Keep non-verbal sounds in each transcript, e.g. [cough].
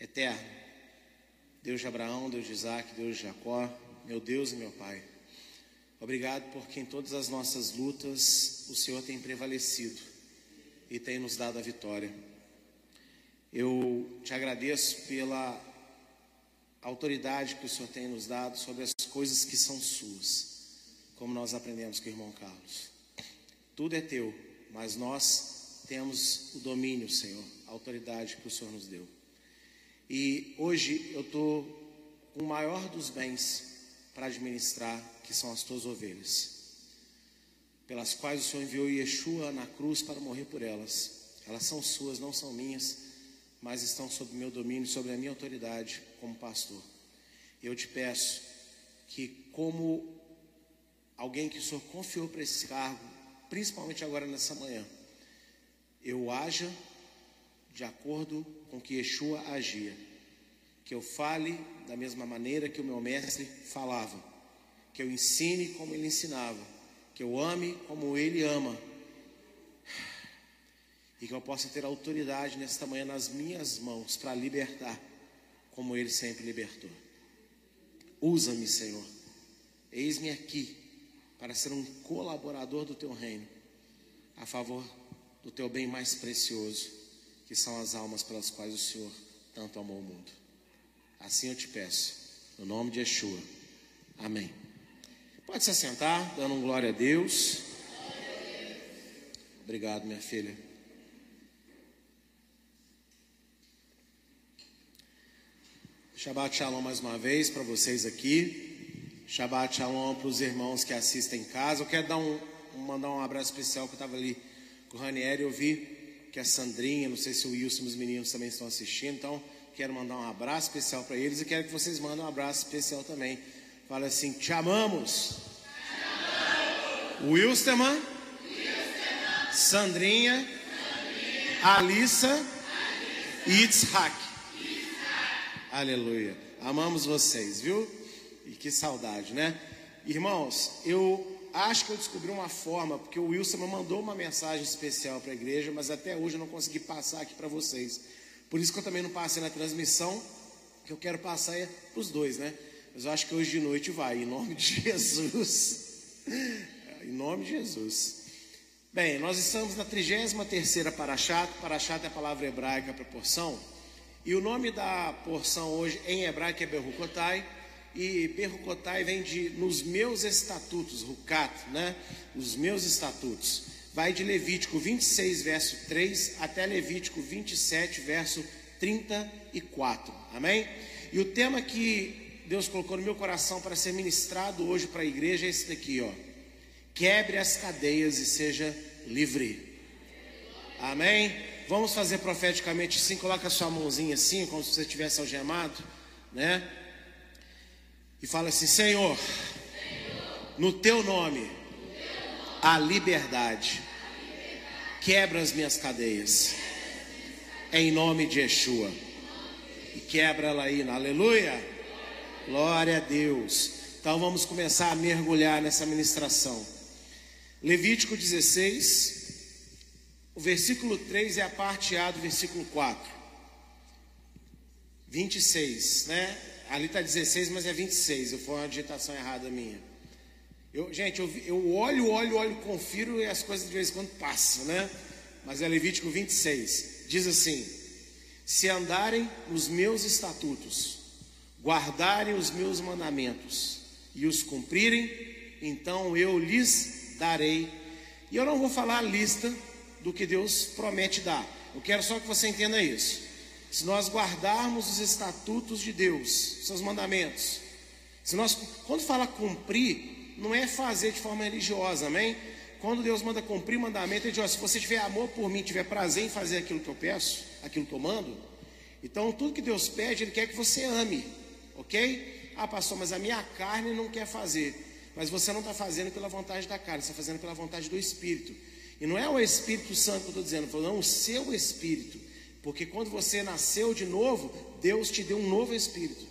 Eterno, Deus de Abraão, Deus de Isaac, Deus de Jacó, meu Deus e meu Pai. Obrigado porque em todas as nossas lutas o Senhor tem prevalecido e tem nos dado a vitória. Eu te agradeço pela autoridade que o Senhor tem nos dado sobre as coisas que são suas, como nós aprendemos com o irmão Carlos. Tudo é teu, mas nós temos o domínio, Senhor, a autoridade que o Senhor nos deu. E hoje eu estou com o maior dos bens para administrar, que são as tuas ovelhas, pelas quais o Senhor enviou Yeshua na cruz para morrer por elas. Elas são suas, não são minhas, mas estão sob meu domínio, sob a minha autoridade como pastor. Eu te peço que, como alguém que o Senhor confiou para esse cargo, principalmente agora nessa manhã, eu haja de acordo com que Yeshua agia. Que eu fale da mesma maneira que o meu mestre falava. Que eu ensine como ele ensinava. Que eu ame como ele ama. E que eu possa ter autoridade nesta manhã nas minhas mãos para libertar, como ele sempre libertou. Usa-me, Senhor. Eis-me aqui para ser um colaborador do teu reino, a favor do teu bem mais precioso, que são as almas pelas quais o Senhor tanto amou o mundo. Assim eu te peço, no nome de Yeshua. Amém. Pode se assentar, dando um glória a Deus. Obrigado, minha filha. Shabbat Shalom mais uma vez para vocês aqui. Shabbat Shalom para os irmãos que assistem em casa. Eu quero dar um, mandar um abraço especial que eu estava ali com o Ranieri. Eu vi que a Sandrinha, não sei se o Wilson e os meninos também estão assistindo. Então, quero mandar um abraço especial para eles e quero que vocês mandem um abraço especial também. Fala assim: Te amamos. Wilsterman, Sandrinha, Alissa e Itzhak. Aleluia. Amamos vocês, viu? E que saudade, né? Irmãos, eu acho que eu descobri uma forma, porque o Wilson me mandou uma mensagem especial para a igreja, mas até hoje eu não consegui passar aqui para vocês. Por isso que eu também não passei na transmissão, que eu quero passar é para os dois, né? Mas eu acho que hoje de noite vai, em nome de [laughs] Jesus. em nome de Jesus. Bem, nós estamos na 33ª Parashat, Parashat é a palavra hebraica para porção, e o nome da porção hoje em hebraico é Berrucotai, e Berrucotai vem de nos meus estatutos, Rucat, né? Os meus estatutos. Vai de Levítico 26, verso 3 até Levítico 27, verso 34. Amém? E o tema que Deus colocou no meu coração para ser ministrado hoje para a igreja é esse daqui, ó. Quebre as cadeias e seja livre. Amém? Vamos fazer profeticamente assim, coloca sua mãozinha assim, como se você tivesse algemado, né? E fala assim: Senhor, no teu nome, a liberdade, quebra as minhas cadeias, em nome de Yeshua, e quebra ela aí, aleluia, glória a Deus. Então vamos começar a mergulhar nessa ministração. Levítico 16, o versículo 3 é a parte A do versículo 4. 26, né? Ali está 16, mas é 26. Eu foi uma digitação errada minha. Eu, gente, eu, eu olho, olho, olho, confiro e as coisas de vez em quando passam, né? Mas é Levítico 26. Diz assim: Se andarem nos meus estatutos, guardarem os meus mandamentos e os cumprirem, então eu lhes darei. E eu não vou falar a lista do que Deus promete dar. Eu quero só que você entenda isso se nós guardarmos os estatutos de Deus, seus mandamentos, se nós, quando fala cumprir, não é fazer de forma religiosa, amém? Quando Deus manda cumprir mandamento, Ele diz: ó, se você tiver amor por mim, tiver prazer em fazer aquilo que eu peço, aquilo que eu mando, então tudo que Deus pede, Ele quer que você ame, ok? Ah, pastor, mas a minha carne não quer fazer. Mas você não está fazendo pela vontade da carne, você está fazendo pela vontade do Espírito. E não é o Espírito Santo que eu estou dizendo, não, o seu Espírito. Porque quando você nasceu de novo, Deus te deu um novo espírito.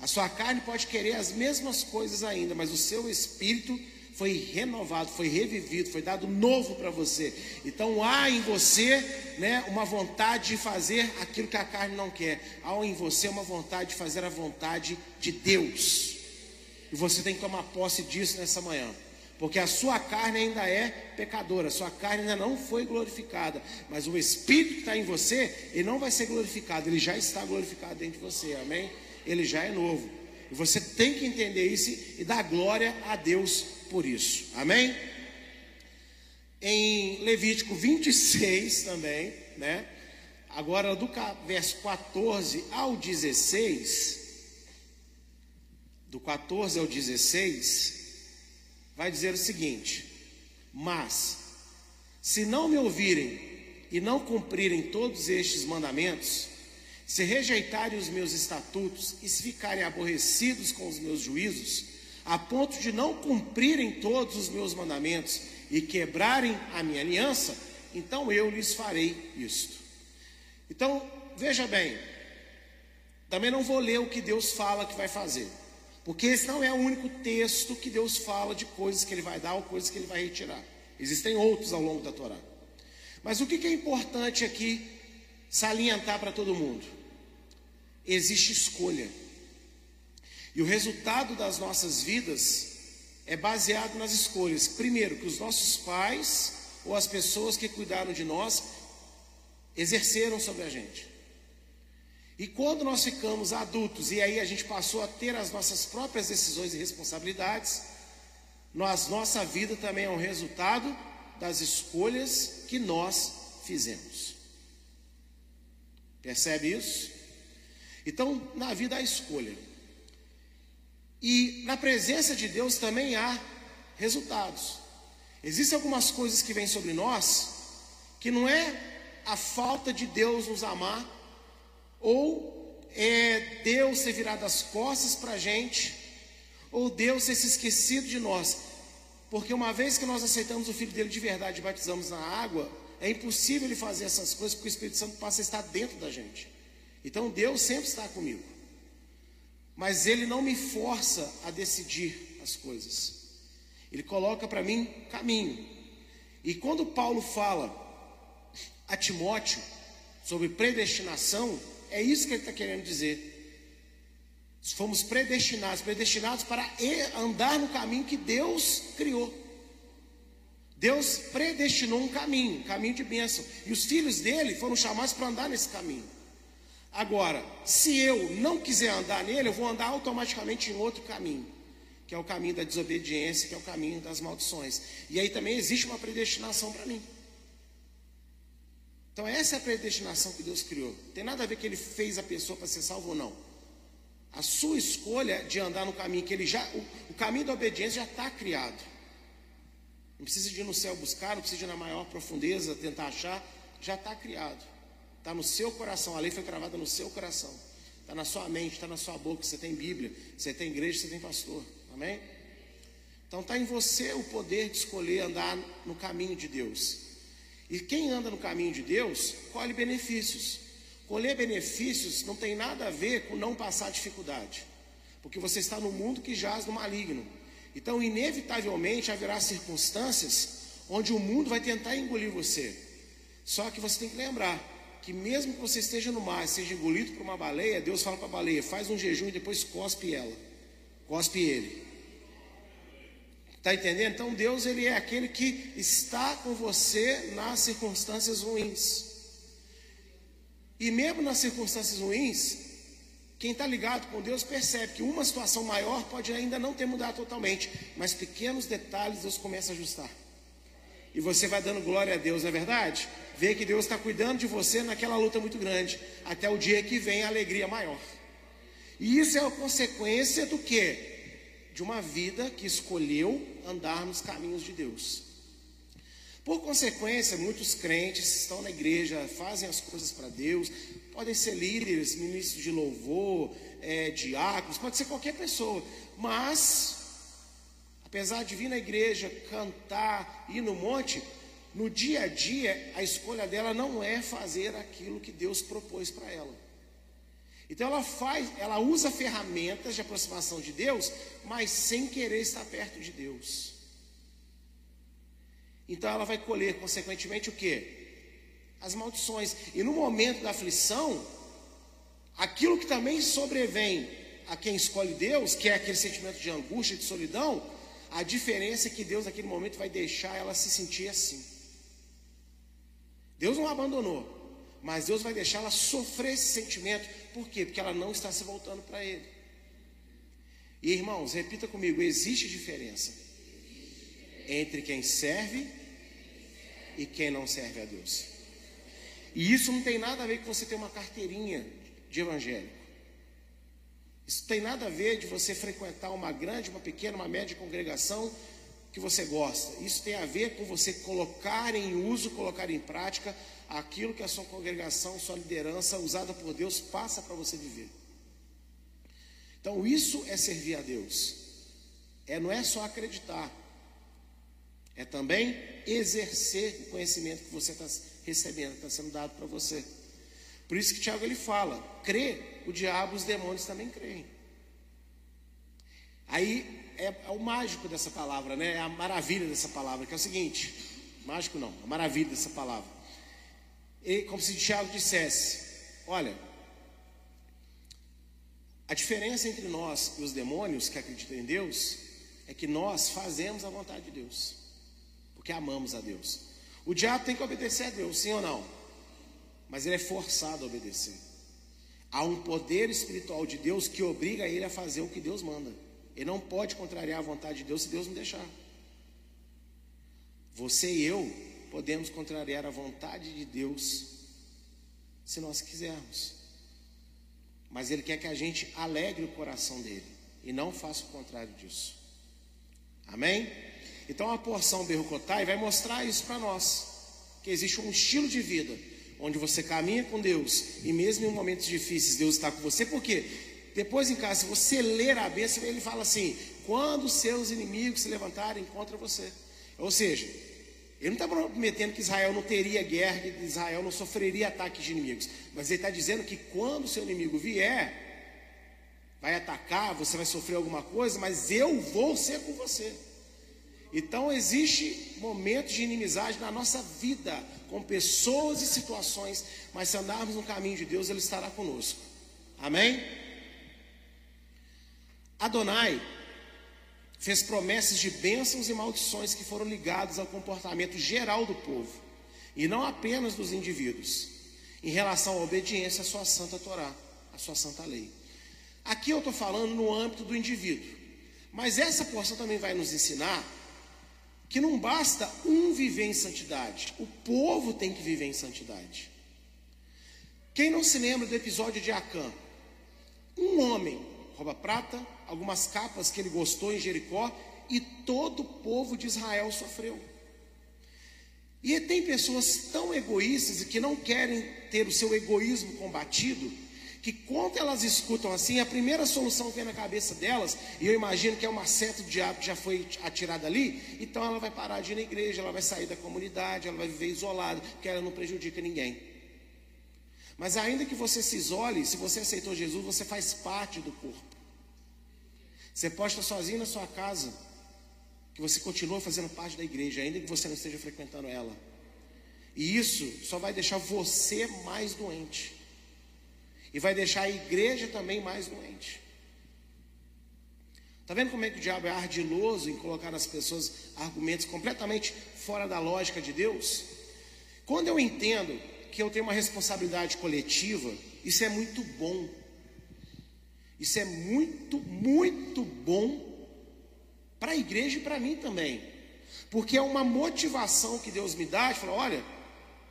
A sua carne pode querer as mesmas coisas ainda, mas o seu espírito foi renovado, foi revivido, foi dado novo para você. Então há em você, né, uma vontade de fazer aquilo que a carne não quer. Há em você uma vontade de fazer a vontade de Deus. E você tem que tomar posse disso nessa manhã. Porque a sua carne ainda é pecadora, a sua carne ainda não foi glorificada. Mas o Espírito que está em você, ele não vai ser glorificado, ele já está glorificado dentro de você, amém? Ele já é novo. E você tem que entender isso e dar glória a Deus por isso. Amém? Em Levítico 26 também, né? Agora do verso 14 ao 16, do 14 ao 16, vai dizer o seguinte: Mas, se não me ouvirem e não cumprirem todos estes mandamentos, se rejeitarem os meus estatutos e se ficarem aborrecidos com os meus juízos, a ponto de não cumprirem todos os meus mandamentos e quebrarem a minha aliança, então eu lhes farei isto. Então, veja bem, também não vou ler o que Deus fala que vai fazer, porque esse não é o único texto que Deus fala de coisas que Ele vai dar ou coisas que Ele vai retirar. Existem outros ao longo da Torá. Mas o que é importante aqui salientar para todo mundo? Existe escolha. E o resultado das nossas vidas é baseado nas escolhas. Primeiro, que os nossos pais ou as pessoas que cuidaram de nós exerceram sobre a gente. E quando nós ficamos adultos e aí a gente passou a ter as nossas próprias decisões e responsabilidades, nós, nossa vida também é um resultado das escolhas que nós fizemos. Percebe isso? Então, na vida há escolha. E na presença de Deus também há resultados. Existem algumas coisas que vêm sobre nós que não é a falta de Deus nos amar, ou é Deus ter virado as costas para a gente, ou Deus ter se esquecido de nós. Porque uma vez que nós aceitamos o Filho dele de verdade e batizamos na água, é impossível ele fazer essas coisas porque o Espírito Santo passa a estar dentro da gente. Então Deus sempre está comigo. Mas Ele não me força a decidir as coisas. Ele coloca para mim caminho. E quando Paulo fala a Timóteo sobre predestinação, é isso que ele está querendo dizer. Fomos predestinados, predestinados para andar no caminho que Deus criou. Deus predestinou um caminho, um caminho de bênção. E os filhos dele foram chamados para andar nesse caminho. Agora, se eu não quiser andar nele, eu vou andar automaticamente em outro caminho, que é o caminho da desobediência, que é o caminho das maldições. E aí também existe uma predestinação para mim. Então, essa é a predestinação que Deus criou. Tem nada a ver que ele fez a pessoa para ser salvo ou não. A sua escolha de andar no caminho que ele já. O, o caminho da obediência já está criado. Não precisa de ir no céu buscar, não precisa ir na maior profundeza tentar achar, já está criado. Está no seu coração, a lei foi gravada no seu coração. Está na sua mente, está na sua boca. Você tem Bíblia, você tem igreja, você tem pastor. Amém? Então está em você o poder de escolher andar no caminho de Deus. E quem anda no caminho de Deus, colhe benefícios. Colher benefícios não tem nada a ver com não passar dificuldade. Porque você está no mundo que jaz no maligno. Então, inevitavelmente, haverá circunstâncias onde o mundo vai tentar engolir você. Só que você tem que lembrar que mesmo que você esteja no mar, seja engolido por uma baleia, Deus fala para a baleia, faz um jejum e depois cospe ela, cospe ele. Está entendendo? Então Deus ele é aquele que está com você nas circunstâncias ruins. E mesmo nas circunstâncias ruins, quem está ligado com Deus percebe que uma situação maior pode ainda não ter mudado totalmente, mas pequenos detalhes Deus começa a ajustar. E você vai dando glória a Deus, não é verdade? Vê que Deus está cuidando de você naquela luta muito grande, até o dia que vem a alegria maior. E isso é a consequência do que? De uma vida que escolheu andar nos caminhos de Deus. Por consequência, muitos crentes estão na igreja, fazem as coisas para Deus, podem ser líderes, ministros de louvor, é, diáconos, pode ser qualquer pessoa, mas Apesar de vir na igreja, cantar, ir no monte, no dia a dia, a escolha dela não é fazer aquilo que Deus propôs para ela. Então ela faz, ela usa ferramentas de aproximação de Deus, mas sem querer estar perto de Deus. Então ela vai colher, consequentemente, o que? As maldições. E no momento da aflição, aquilo que também sobrevém a quem escolhe Deus, que é aquele sentimento de angústia, de solidão, a diferença é que Deus naquele momento vai deixar ela se sentir assim. Deus não abandonou, mas Deus vai deixar ela sofrer esse sentimento. Por quê? Porque ela não está se voltando para Ele. E irmãos, repita comigo: existe diferença entre quem serve e quem não serve a Deus. E isso não tem nada a ver com você ter uma carteirinha de evangélico. Isso tem nada a ver de você frequentar uma grande, uma pequena, uma média congregação que você gosta. Isso tem a ver com você colocar em uso, colocar em prática aquilo que a sua congregação, sua liderança usada por Deus passa para você viver. Então isso é servir a Deus. É não é só acreditar. É também exercer o conhecimento que você está recebendo, está sendo dado para você. Por isso que Tiago ele fala: crê, o diabo, os demônios também creem. Aí é, é, o mágico dessa palavra, né? É a maravilha dessa palavra, que é o seguinte: mágico não, a maravilha dessa palavra. E, como se Tiago dissesse: olha, a diferença entre nós e os demônios que acreditam em Deus é que nós fazemos a vontade de Deus, porque amamos a Deus. O diabo tem que obedecer a Deus, sim ou não? mas ele é forçado a obedecer. Há um poder espiritual de Deus que obriga ele a fazer o que Deus manda. Ele não pode contrariar a vontade de Deus se Deus não deixar. Você e eu podemos contrariar a vontade de Deus se nós quisermos. Mas Ele quer que a gente alegre o coração dele e não faça o contrário disso. Amém? Então a porção Berrucotai vai mostrar isso para nós: que existe um estilo de vida onde você caminha com Deus e mesmo em momentos difíceis Deus está com você, porque depois em casa, se você ler a bênção, ele fala assim: quando seus inimigos se levantarem contra você. Ou seja, ele não está prometendo que Israel não teria guerra, que Israel não sofreria ataques de inimigos, mas ele está dizendo que quando seu inimigo vier, vai atacar, você vai sofrer alguma coisa, mas eu vou ser com você. Então existe momentos de inimizade na nossa vida com pessoas e situações, mas se andarmos no caminho de Deus, Ele estará conosco. Amém? Adonai fez promessas de bênçãos e maldições que foram ligadas ao comportamento geral do povo, e não apenas dos indivíduos, em relação à obediência à sua santa Torá, à sua santa lei. Aqui eu estou falando no âmbito do indivíduo, mas essa porção também vai nos ensinar que não basta um viver em santidade, o povo tem que viver em santidade. Quem não se lembra do episódio de Acã? Um homem rouba prata, algumas capas que ele gostou em Jericó e todo o povo de Israel sofreu. E tem pessoas tão egoístas e que não querem ter o seu egoísmo combatido, que quando elas escutam assim, a primeira solução vem na cabeça delas, e eu imagino que é uma seta do diabo que já foi atirada ali, então ela vai parar de ir na igreja, ela vai sair da comunidade, ela vai viver isolada, porque ela não prejudica ninguém. Mas ainda que você se isole, se você aceitou Jesus, você faz parte do corpo. Você pode estar sozinho na sua casa, que você continua fazendo parte da igreja, ainda que você não esteja frequentando ela. E isso só vai deixar você mais doente. E vai deixar a igreja também mais doente. Está vendo como é que o diabo é ardiloso em colocar nas pessoas argumentos completamente fora da lógica de Deus? Quando eu entendo que eu tenho uma responsabilidade coletiva, isso é muito bom. Isso é muito, muito bom para a igreja e para mim também. Porque é uma motivação que Deus me dá de falar: olha,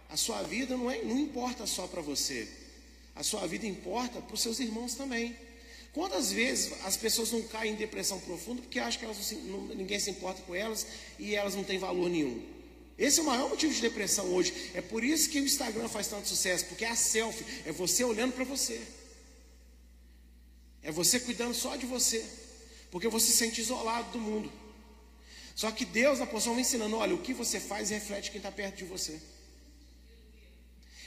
a sua vida não, é, não importa só para você. A sua vida importa para os seus irmãos também. Quantas vezes as pessoas não caem em depressão profunda porque acham que elas não, ninguém se importa com elas e elas não têm valor nenhum? Esse é o maior motivo de depressão hoje. É por isso que o Instagram faz tanto sucesso, porque é a selfie, é você olhando para você. É você cuidando só de você, porque você se sente isolado do mundo. Só que Deus, na porção, vem ensinando: olha, o que você faz reflete quem está perto de você.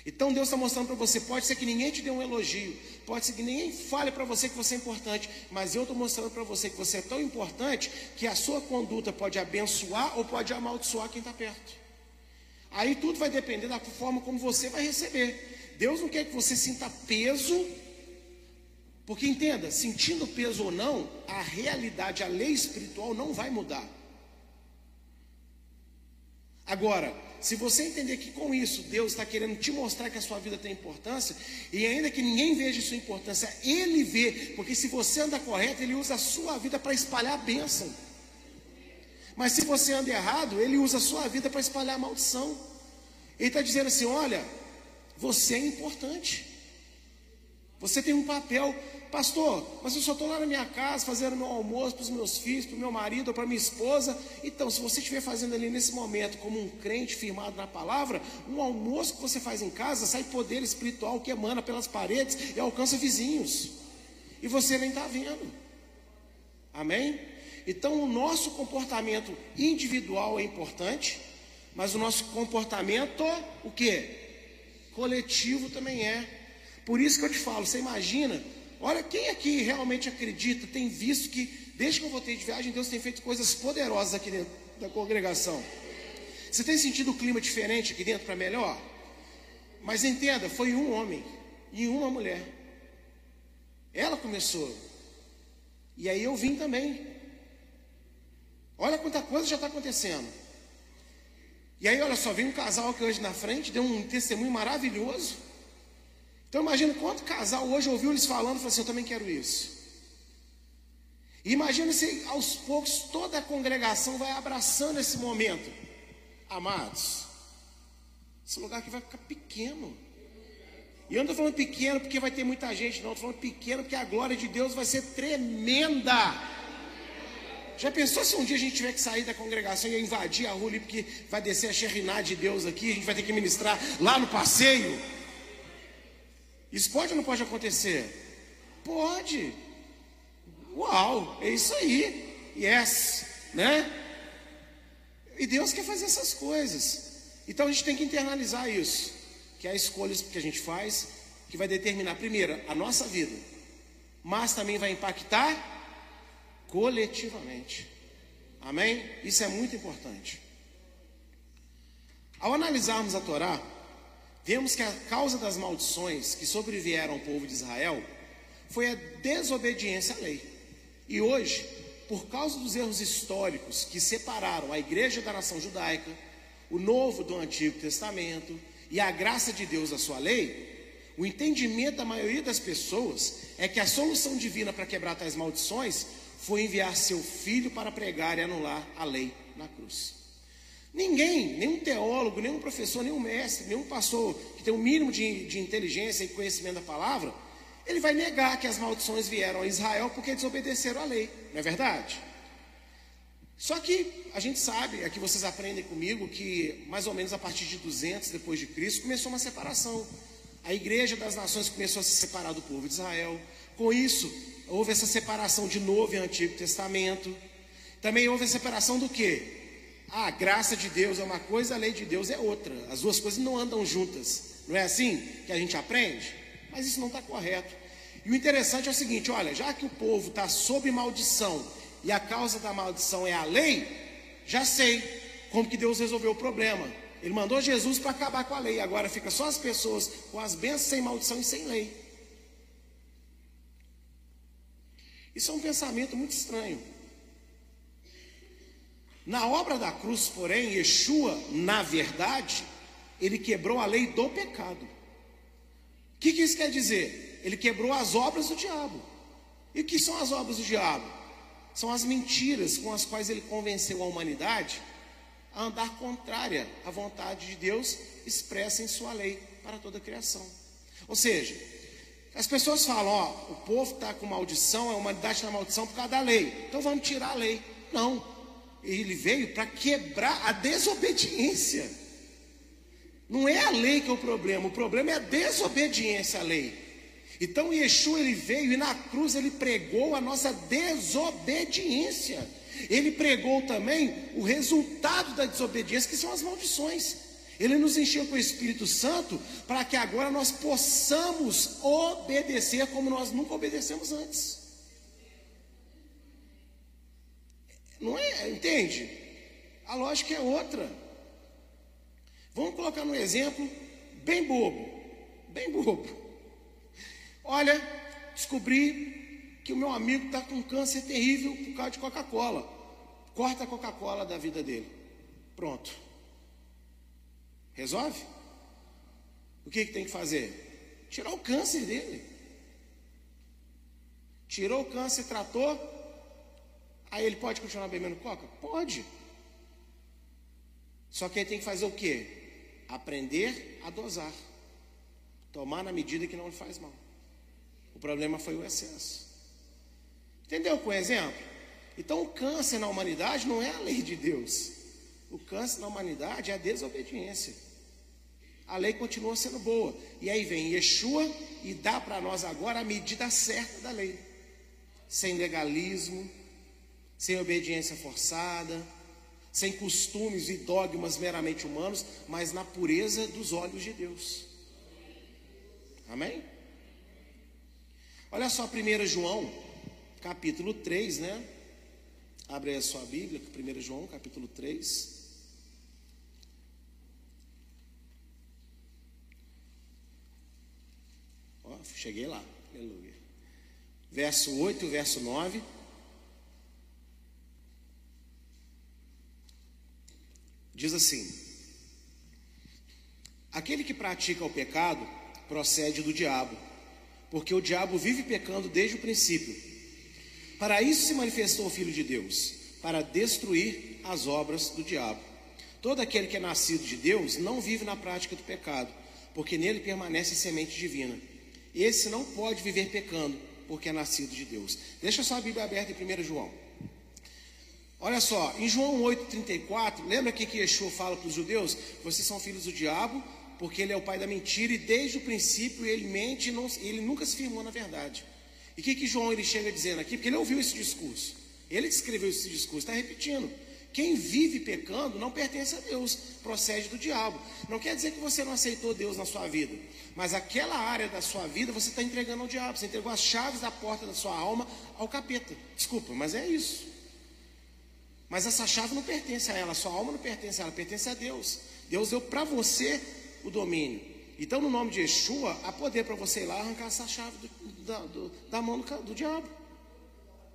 Então Deus está mostrando para você: pode ser que ninguém te dê um elogio, pode ser que ninguém fale para você que você é importante, mas eu estou mostrando para você que você é tão importante que a sua conduta pode abençoar ou pode amaldiçoar quem está perto. Aí tudo vai depender da forma como você vai receber. Deus não quer que você sinta peso, porque entenda, sentindo peso ou não, a realidade, a lei espiritual não vai mudar. Agora, se você entender que com isso Deus está querendo te mostrar que a sua vida tem importância, e ainda que ninguém veja sua importância, Ele vê, porque se você anda correto, Ele usa a sua vida para espalhar a bênção. Mas se você anda errado, Ele usa a sua vida para espalhar a maldição. Ele está dizendo assim: olha, você é importante, você tem um papel Pastor, mas eu só estou lá na minha casa fazendo meu almoço para os meus filhos, para o meu marido para minha esposa. Então, se você estiver fazendo ali nesse momento, como um crente firmado na palavra, um almoço que você faz em casa sai poder espiritual que emana pelas paredes e alcança vizinhos. E você nem está vendo. Amém? Então, o nosso comportamento individual é importante, mas o nosso comportamento, o que? Coletivo também é. Por isso que eu te falo, você imagina Olha, quem aqui realmente acredita, tem visto que, desde que eu voltei de viagem, Deus tem feito coisas poderosas aqui dentro da congregação. Você tem sentido o clima diferente aqui dentro para melhor? Mas entenda, foi um homem e uma mulher. Ela começou. E aí eu vim também. Olha quanta coisa já está acontecendo. E aí, olha só, vem um casal aqui hoje na frente, deu um testemunho maravilhoso. Então imagina quanto casal hoje ouviu eles falando e falou assim, eu também quero isso. E imagina se aos poucos toda a congregação vai abraçando esse momento. Amados, esse lugar aqui vai ficar pequeno. E eu não estou falando pequeno porque vai ter muita gente, não. Estou falando pequeno porque a glória de Deus vai ser tremenda. Já pensou se um dia a gente tiver que sair da congregação e invadir a rua ali, porque vai descer a xerriná de Deus aqui, a gente vai ter que ministrar lá no passeio? Isso pode ou não pode acontecer? Pode. Uau, é isso aí. Yes, né? E Deus quer fazer essas coisas. Então a gente tem que internalizar isso, que é escolhas que a gente faz que vai determinar primeiro a nossa vida, mas também vai impactar coletivamente. Amém? Isso é muito importante. Ao analisarmos a Torá, vemos que a causa das maldições que sobrevieram ao povo de Israel foi a desobediência à lei. E hoje, por causa dos erros históricos que separaram a igreja da nação judaica, o novo do Antigo Testamento e a graça de Deus da sua lei, o entendimento da maioria das pessoas é que a solução divina para quebrar tais maldições foi enviar seu filho para pregar e anular a lei na cruz. Ninguém, nenhum teólogo, nenhum professor, nenhum mestre, nenhum pastor que tem o um mínimo de, de inteligência e conhecimento da palavra, ele vai negar que as maldições vieram a Israel porque desobedeceram a lei, não é verdade? Só que a gente sabe, aqui vocês aprendem comigo, que mais ou menos a partir de 200 depois de Cristo começou uma separação. A igreja das nações começou a se separar do povo de Israel. Com isso, houve essa separação de Novo e Antigo Testamento. Também houve a separação do quê? A graça de Deus é uma coisa, a lei de Deus é outra. As duas coisas não andam juntas. Não é assim que a gente aprende? Mas isso não está correto. E o interessante é o seguinte: olha, já que o povo está sob maldição e a causa da maldição é a lei, já sei como que Deus resolveu o problema. Ele mandou Jesus para acabar com a lei. Agora fica só as pessoas com as bênçãos sem maldição e sem lei. Isso é um pensamento muito estranho. Na obra da cruz, porém, Yeshua, na verdade, ele quebrou a lei do pecado. O que, que isso quer dizer? Ele quebrou as obras do diabo. E o que são as obras do diabo? São as mentiras com as quais ele convenceu a humanidade a andar contrária à vontade de Deus expressa em sua lei para toda a criação. Ou seja, as pessoas falam, ó, o povo está com maldição, a humanidade está maldição por causa da lei. Então vamos tirar a lei. Não, ele veio para quebrar a desobediência. Não é a lei que é o problema, o problema é a desobediência à lei. Então Yeshua ele veio e na cruz ele pregou a nossa desobediência. Ele pregou também o resultado da desobediência, que são as maldições. Ele nos encheu com o Espírito Santo para que agora nós possamos obedecer como nós nunca obedecemos antes. Não é? Entende? A lógica é outra. Vamos colocar um exemplo bem bobo. Bem bobo. Olha, descobri que o meu amigo está com câncer terrível por causa de Coca-Cola. Corta a Coca-Cola da vida dele. Pronto. Resolve? O que, que tem que fazer? Tirar o câncer dele. Tirou o câncer, tratou. Aí ele pode continuar bebendo coca? Pode. Só que ele tem que fazer o quê? Aprender a dosar. Tomar na medida que não lhe faz mal. O problema foi o excesso. Entendeu com o exemplo? Então o câncer na humanidade não é a lei de Deus. O câncer na humanidade é a desobediência. A lei continua sendo boa. E aí vem Yeshua e dá para nós agora a medida certa da lei. Sem legalismo, sem obediência forçada, sem costumes e dogmas meramente humanos, mas na pureza dos olhos de Deus. Amém? Olha só 1 João, capítulo 3, né? Abre aí a sua Bíblia, 1 João, capítulo 3. Ó, cheguei lá, aleluia. Verso 8, verso 9. Diz assim: Aquele que pratica o pecado procede do diabo, porque o diabo vive pecando desde o princípio. Para isso se manifestou o Filho de Deus, para destruir as obras do diabo. Todo aquele que é nascido de Deus não vive na prática do pecado, porque nele permanece a semente divina. Esse não pode viver pecando, porque é nascido de Deus. Deixa só a Bíblia aberta em 1 João. Olha só, em João 8,34, lembra que, que Yeshua fala para os judeus? Vocês são filhos do diabo, porque ele é o pai da mentira, e desde o princípio ele mente, não, ele nunca se firmou na verdade. E o que, que João ele chega dizendo aqui? Porque ele ouviu esse discurso. Ele que escreveu esse discurso, está repetindo. Quem vive pecando não pertence a Deus, procede do diabo. Não quer dizer que você não aceitou Deus na sua vida, mas aquela área da sua vida você está entregando ao diabo. Você entregou as chaves da porta da sua alma ao capeta. Desculpa, mas é isso. Mas essa chave não pertence a ela, sua alma não pertence a ela, pertence a Deus. Deus deu para você o domínio. Então, no nome de Yeshua, há poder para você ir lá arrancar essa chave do, da, do, da, mão do, do diabo.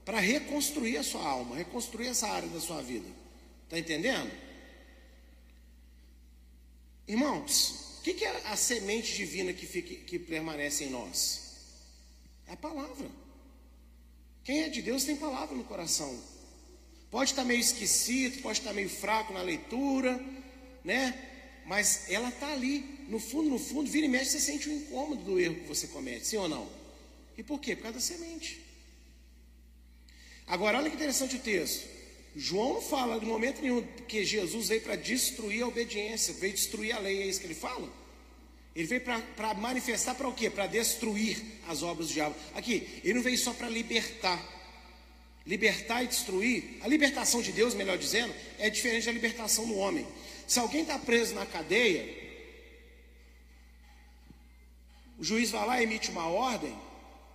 Para reconstruir a sua alma, reconstruir essa área da sua vida. Está entendendo? Irmãos, o que, que, é a semente divina que, fica, que permanece em nós? É a palavra. Quem é de Deus tem palavra no coração. Pode estar meio esquecido, pode estar meio fraco na leitura, né? Mas ela está ali, no fundo, no fundo, vira e mexe, você sente o incômodo do erro que você comete, sim ou não? E por quê? Por causa da semente. Agora, olha que interessante o texto. João não fala de momento nenhum que Jesus veio para destruir a obediência, veio destruir a lei, é isso que ele fala? Ele veio para manifestar para o quê? Para destruir as obras do diabo. Aqui, ele não veio só para libertar libertar e destruir, a libertação de Deus, melhor dizendo, é diferente da libertação do homem. Se alguém está preso na cadeia, o juiz vai lá emite uma ordem,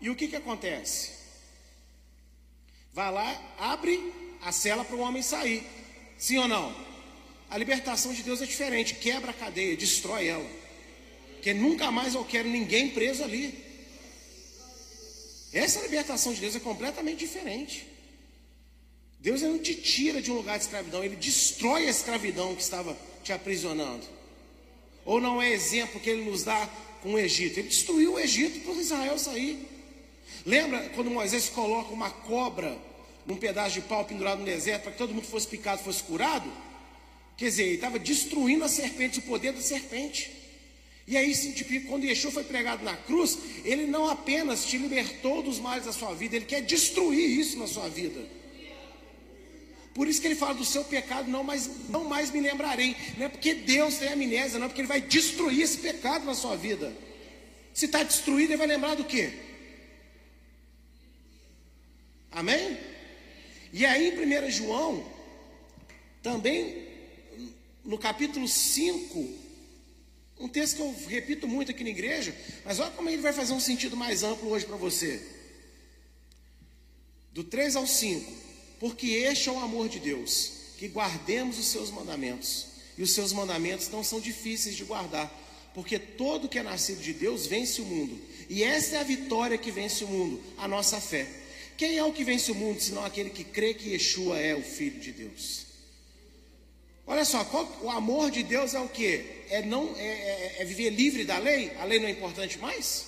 e o que, que acontece? Vai lá, abre a cela para o homem sair. Sim ou não? A libertação de Deus é diferente, quebra a cadeia, destrói ela. Porque nunca mais eu quero ninguém preso ali. Essa libertação de Deus é completamente diferente. Deus não te tira de um lugar de escravidão, Ele destrói a escravidão que estava te aprisionando. Ou não é exemplo que Ele nos dá com o Egito? Ele destruiu o Egito para Israel sair. Lembra quando Moisés coloca uma cobra num pedaço de pau pendurado no deserto para que todo mundo fosse picado, fosse curado? Quer dizer, ele estava destruindo a serpente, o poder da serpente. E aí, quando Yeshua foi pregado na cruz, ele não apenas te libertou dos males da sua vida, ele quer destruir isso na sua vida. Por isso que ele fala do seu pecado, não mais, não mais me lembrarei. Não é porque Deus tem amnésia, não é porque ele vai destruir esse pecado na sua vida. Se está destruído, ele vai lembrar do quê? Amém? E aí em 1 João, também no capítulo 5, Um texto que eu repito muito aqui na igreja, mas olha como ele vai fazer um sentido mais amplo hoje para você. Do 3 ao 5. Porque este é o amor de Deus, que guardemos os seus mandamentos. E os seus mandamentos não são difíceis de guardar, porque todo que é nascido de Deus vence o mundo. E essa é a vitória que vence o mundo, a nossa fé. Quem é o que vence o mundo, senão aquele que crê que Yeshua é o Filho de Deus? Olha só, qual, o amor de Deus é o que? É, não, é, é, é viver livre da lei? A lei não é importante mais?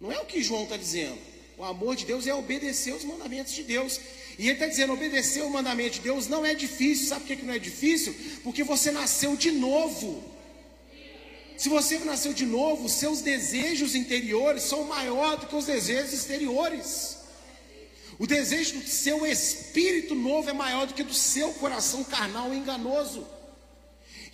Não é o que João está dizendo. O amor de Deus é obedecer os mandamentos de Deus. E ele está dizendo: obedecer o mandamento de Deus não é difícil. Sabe por que, não é difícil? Porque você nasceu de novo. Se você nasceu de novo, seus desejos interiores são maiores do que os desejos exteriores. O desejo do seu espírito novo é maior do que do seu coração carnal enganoso.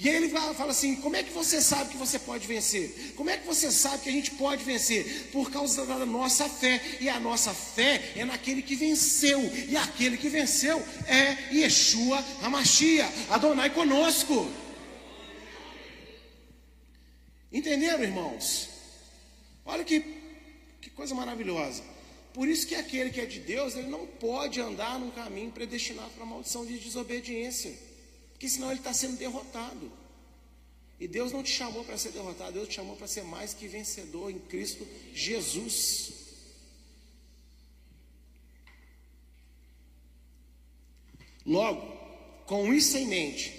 E ele fala assim: como é que você sabe que você pode vencer? Como é que você sabe que a gente pode vencer? Por causa da nossa fé. E a nossa fé é naquele que venceu. E aquele que venceu é Yeshua Hamashia, Adonai conosco. Entenderam, irmãos? Olha que, que coisa maravilhosa. Por isso que aquele que é de Deus, ele não pode andar num caminho predestinado para maldição de desobediência. Porque senão ele está sendo derrotado. E Deus não te chamou para ser derrotado, Deus te chamou para ser mais que vencedor em Cristo Jesus. Logo, com isso em mente,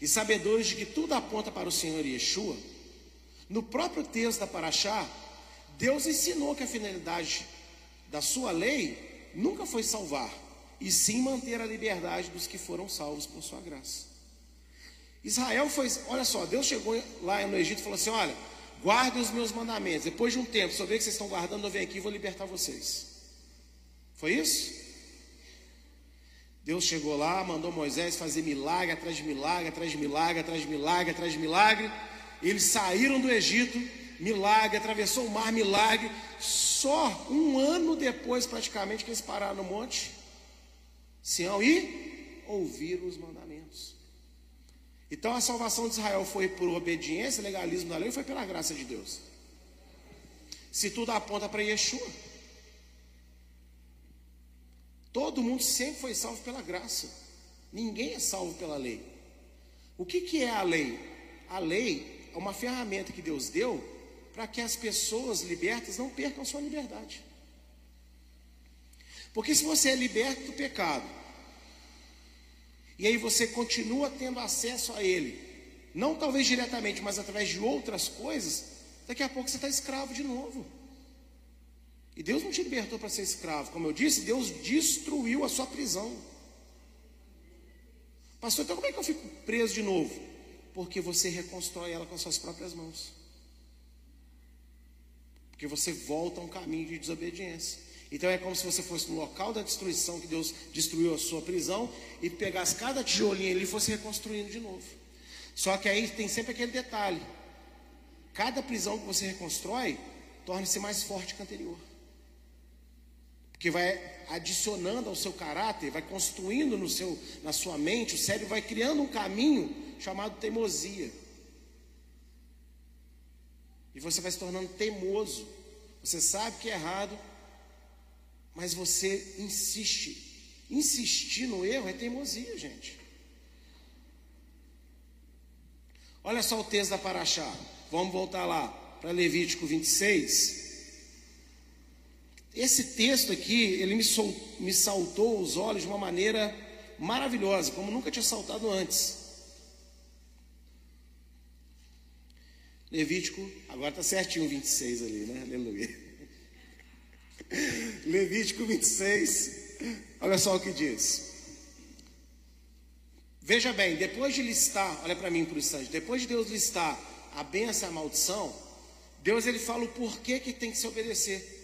e sabedores de que tudo aponta para o Senhor Yeshua, no próprio texto da Paraxá, Deus ensinou que a finalidade da sua lei nunca foi salvar, e sim manter a liberdade dos que foram salvos por sua graça. Israel foi, olha só, Deus chegou lá no Egito e falou assim: olha, guardem os meus mandamentos. Depois de um tempo, se eu ver que vocês estão guardando, eu venho aqui e vou libertar vocês. Foi isso? Deus chegou lá, mandou Moisés fazer milagre atrás de milagre, atrás de milagre, atrás de milagre, atrás de milagre. Eles saíram do Egito, milagre, atravessou o mar, milagre. Só um ano depois, praticamente, que eles pararam no monte Sião e ouviram os mandamentos. Então a salvação de Israel foi por obediência, legalismo da lei, foi pela graça de Deus? Se tudo aponta para Yeshua. Todo mundo sempre foi salvo pela graça. Ninguém é salvo pela lei. O que, que é a lei? A lei é uma ferramenta que Deus deu para que as pessoas libertas não percam sua liberdade. Porque se você é liberto do pecado, e aí você continua tendo acesso a ele, não talvez diretamente, mas através de outras coisas, daqui a pouco você está escravo de novo. E Deus não te libertou para ser escravo, como eu disse, Deus destruiu a sua prisão. Pastor, então como é que eu fico preso de novo? Porque você reconstrói ela com as suas próprias mãos. Porque você volta a um caminho de desobediência. Então é como se você fosse no local da destruição que Deus destruiu a sua prisão e pegasse cada tijolinho ali e fosse reconstruindo de novo. Só que aí tem sempre aquele detalhe: cada prisão que você reconstrói torna-se mais forte que a anterior. Porque vai adicionando ao seu caráter, vai construindo no seu, na sua mente, o cérebro vai criando um caminho chamado teimosia. E você vai se tornando teimoso. Você sabe que é errado, mas você insiste. Insistir no erro é teimosia, gente. Olha só o texto da Paraxá. Vamos voltar lá para Levítico 26. Esse texto aqui, ele me, sol, me saltou os olhos de uma maneira maravilhosa, como nunca tinha saltado antes. Levítico, agora está certinho 26 ali, né? Aleluia. [laughs] Levítico 26, olha só o que diz. Veja bem, depois de listar, olha para mim por um instante, depois de Deus listar a benção e a maldição, Deus ele fala o porquê que tem que se obedecer.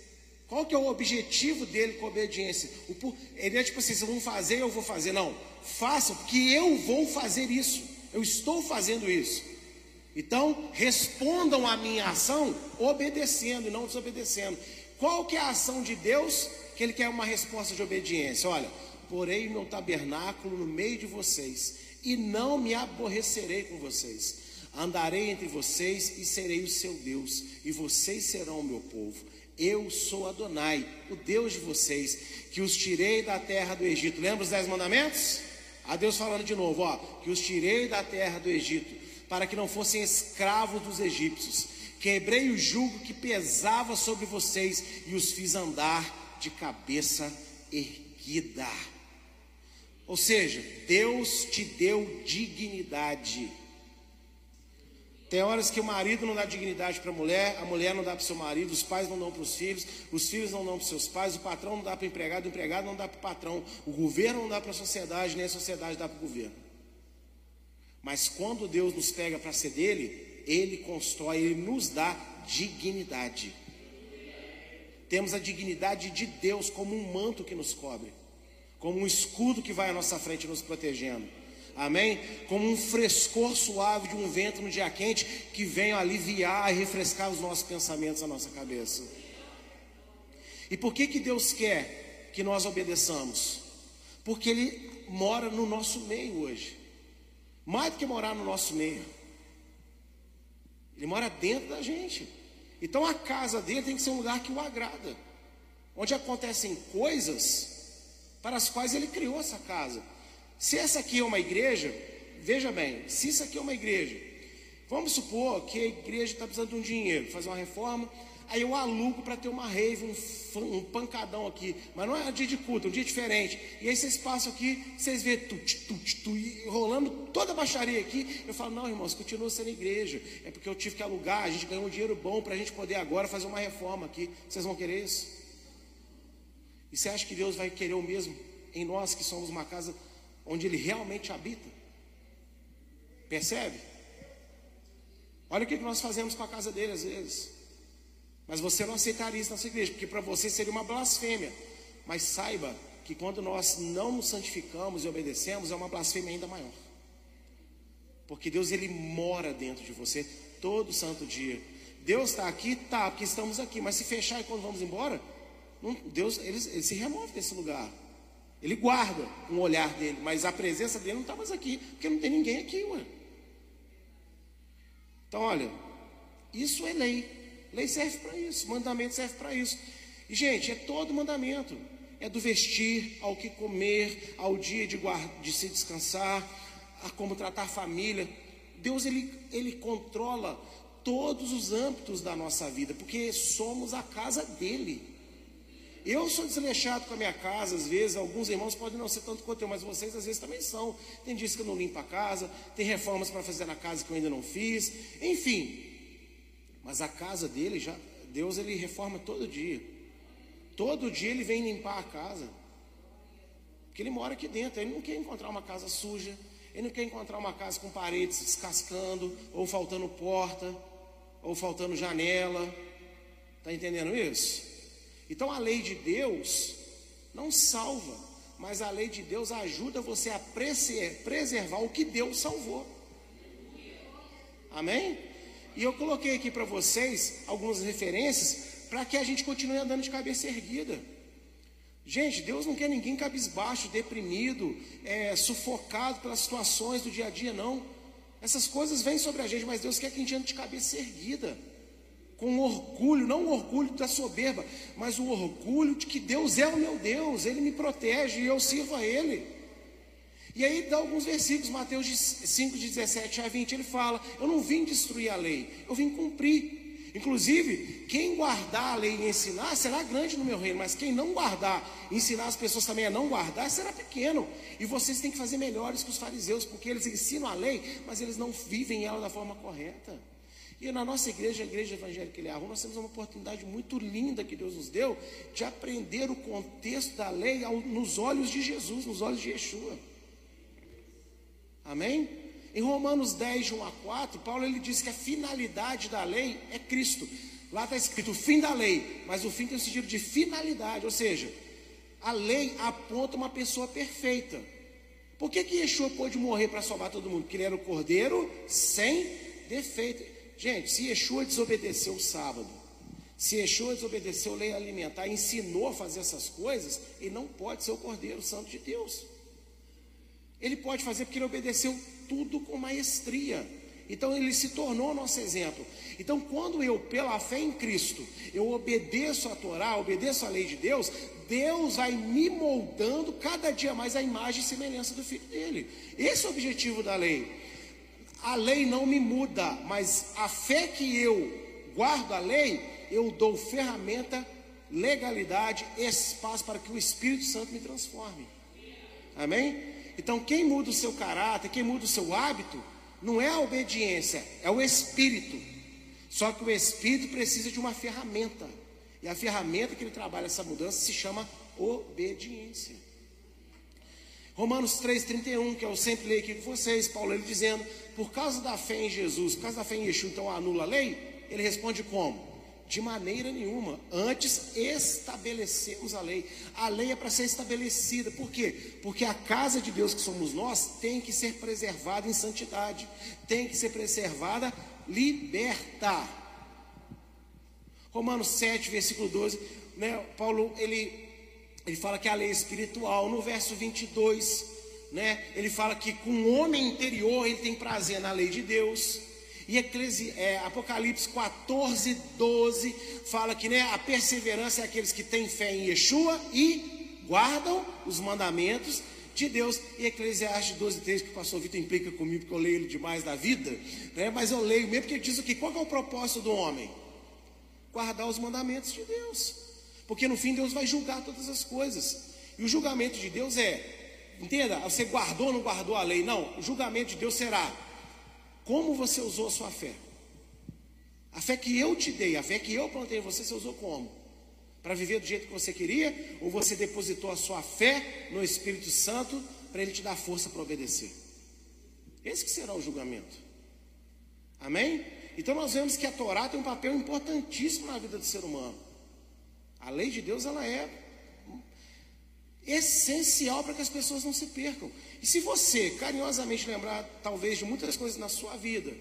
Qual que é o objetivo dele com a obediência? O, ele é tipo assim, vocês vão fazer, eu vou fazer. Não, façam, porque eu vou fazer isso. Eu estou fazendo isso. Então, respondam à minha ação obedecendo e não desobedecendo. Qual que é a ação de Deus que ele quer uma resposta de obediência? Olha, porei meu tabernáculo no meio de vocês e não me aborrecerei com vocês. Andarei entre vocês e serei o seu Deus, e vocês serão o meu povo. Eu sou Adonai, o Deus de vocês, que os tirei da terra do Egito. Lembra os dez mandamentos? A Deus falando de novo, ó, que os tirei da terra do Egito, para que não fossem escravos dos egípcios. Quebrei o jugo que pesava sobre vocês e os fiz andar de cabeça erguida. Ou seja, Deus te deu dignidade. Tem horas que o marido não dá dignidade para a mulher, a mulher não dá para o seu marido, os pais não dão para os filhos, os filhos não dão para os seus pais, o patrão não dá para o empregado, o empregado não dá para o patrão, o governo não dá para a sociedade, nem a sociedade dá para o governo. Mas quando Deus nos pega para ser dele, ele constrói, ele nos dá dignidade. Temos a dignidade de Deus como um manto que nos cobre, como um escudo que vai à nossa frente nos protegendo. Amém? Como um frescor suave de um vento no dia quente que vem aliviar e refrescar os nossos pensamentos, a nossa cabeça. E por que que Deus quer que nós obedeçamos? Porque Ele mora no nosso meio hoje. Mais do que morar no nosso meio. Ele mora dentro da gente. Então a casa dele tem que ser um lugar que o agrada. Onde acontecem coisas para as quais ele criou essa casa. Se essa aqui é uma igreja, veja bem, se isso aqui é uma igreja, vamos supor que a igreja está precisando de um dinheiro, fazer uma reforma, aí eu alugo para ter uma rave, um, um, pancadão aqui, mas não é um dia de culto, é um dia diferente. E aí vocês passam aqui, vocês vê tut, tut, tut, rolando toda a baixaria aqui. Eu falo, não, irmãos, continua sendo igreja. É porque eu tive que alugar, a gente ganhou um dinheiro bom para a gente poder agora fazer uma reforma aqui. Vocês vão querer isso? E você acha que Deus vai querer o mesmo em nós que somos uma casa onde ele realmente habita. Percebe? Olha o que nós fazemos com a casa dele às vezes. Mas você não aceitaria isso na sua igreja, porque para você seria uma blasfêmia. Mas saiba que quando nós não nos santificamos e obedecemos, é uma blasfêmia ainda maior. Porque Deus ele mora dentro de você todo santo dia. Deus está aqui, tá, porque estamos aqui, mas se fechar e quando vamos embora, Deus ele, ele se remove desse lugar. Ele guarda um olhar dele, mas a presença dele não está mais aqui, porque não tem ninguém aqui, ué. Então, olha, isso é lei. Lei serve para isso, mandamento serve para isso. E, gente, é todo mandamento. É do vestir, ao que comer, ao dia de, guarda, de se descansar, a como tratar a família. Deus, ele, ele controla todos os âmbitos da nossa vida, porque somos a casa dele. Eu sou desleixado com a minha casa, às vezes, alguns irmãos podem não ser tanto quanto eu, mas vocês às vezes também são. Tem dias que eu não limpo a casa, tem reformas para fazer na casa que eu ainda não fiz, enfim. Mas a casa dele, já, Deus ele reforma todo dia. Todo dia ele vem limpar a casa. Porque ele mora aqui dentro, ele não quer encontrar uma casa suja, ele não quer encontrar uma casa com paredes descascando, ou faltando porta, ou faltando janela. Está entendendo isso? Então a lei de Deus não salva, mas a lei de Deus ajuda você a preservar o que Deus salvou. Amém? E eu coloquei aqui para vocês algumas referências para que a gente continue andando de cabeça erguida. Gente, Deus não quer ninguém cabisbaixo, deprimido, é, sufocado pelas situações do dia a dia, não. Essas coisas vêm sobre a gente, mas Deus quer que a gente ande de cabeça erguida com orgulho, não o orgulho da soberba, mas o orgulho de que Deus é o meu Deus, Ele me protege e eu sirvo a Ele. E aí dá alguns versículos, Mateus 5, 17 a 20, ele fala: Eu não vim destruir a lei, eu vim cumprir. Inclusive, quem guardar a lei e ensinar será grande no meu reino, mas quem não guardar, ensinar as pessoas também a não guardar, será pequeno. E vocês têm que fazer melhores que os fariseus, porque eles ensinam a lei, mas eles não vivem ela da forma correta. E na nossa igreja, a Igreja Evangélica Eliarru, nós temos uma oportunidade muito linda que Deus nos deu de aprender o contexto da lei nos olhos de Jesus, nos olhos de Yeshua. Amém? Em Romanos 10, de 1 a 4, Paulo ele diz que a finalidade da lei é Cristo. Lá está escrito o fim da lei, mas o fim tem o sentido de finalidade, ou seja, a lei aponta uma pessoa perfeita. Por que, que Yeshua pôde morrer para salvar todo mundo? Porque ele era o cordeiro sem defeito. Gente, se Yeshua desobedeceu o sábado, se Yeshua desobedeceu a lei alimentar, ensinou a fazer essas coisas, ele não pode ser o Cordeiro Santo de Deus. Ele pode fazer porque ele obedeceu tudo com maestria. Então ele se tornou nosso exemplo. Então, quando eu, pela fé em Cristo, eu obedeço a Torá, obedeço a lei de Deus, Deus vai me moldando cada dia mais a imagem e semelhança do filho dele. Esse é o objetivo da lei. A lei não me muda, mas a fé que eu guardo a lei, eu dou ferramenta, legalidade, espaço para que o Espírito Santo me transforme. Amém? Então, quem muda o seu caráter, quem muda o seu hábito, não é a obediência, é o espírito. Só que o espírito precisa de uma ferramenta. E a ferramenta que ele trabalha essa mudança se chama obediência. Romanos 3,31, que eu sempre leio aqui com vocês, Paulo ele dizendo, por causa da fé em Jesus, por causa da fé em Yeshua, então anula a lei? Ele responde como? De maneira nenhuma. Antes estabelecemos a lei. A lei é para ser estabelecida. Por quê? Porque a casa de Deus que somos nós tem que ser preservada em santidade. Tem que ser preservada liberta. Romanos 7, versículo 12, né, Paulo ele, ele fala que a lei é espiritual. No verso 22, né, ele fala que com o homem interior ele tem prazer na lei de Deus. E Eclesi, é, Apocalipse 14, 12 fala que né, a perseverança é aqueles que têm fé em Yeshua e guardam os mandamentos de Deus. E Eclesiastes 12, 3, que o pastor Vitor implica comigo, porque eu leio ele demais da vida, né? mas eu leio mesmo porque ele diz o que? Qual é o propósito do homem? Guardar os mandamentos de Deus. Porque no fim Deus vai julgar todas as coisas. E o julgamento de Deus é, entenda, você guardou ou não guardou a lei? Não, o julgamento de Deus será como você usou a sua fé? A fé que eu te dei, a fé que eu plantei em você, você usou como? Para viver do jeito que você queria? Ou você depositou a sua fé no Espírito Santo para ele te dar força para obedecer? Esse que será o julgamento. Amém? Então nós vemos que a Torá tem um papel importantíssimo na vida do ser humano. A lei de Deus ela é essencial para que as pessoas não se percam. E se você carinhosamente lembrar, talvez, de muitas coisas na sua vida,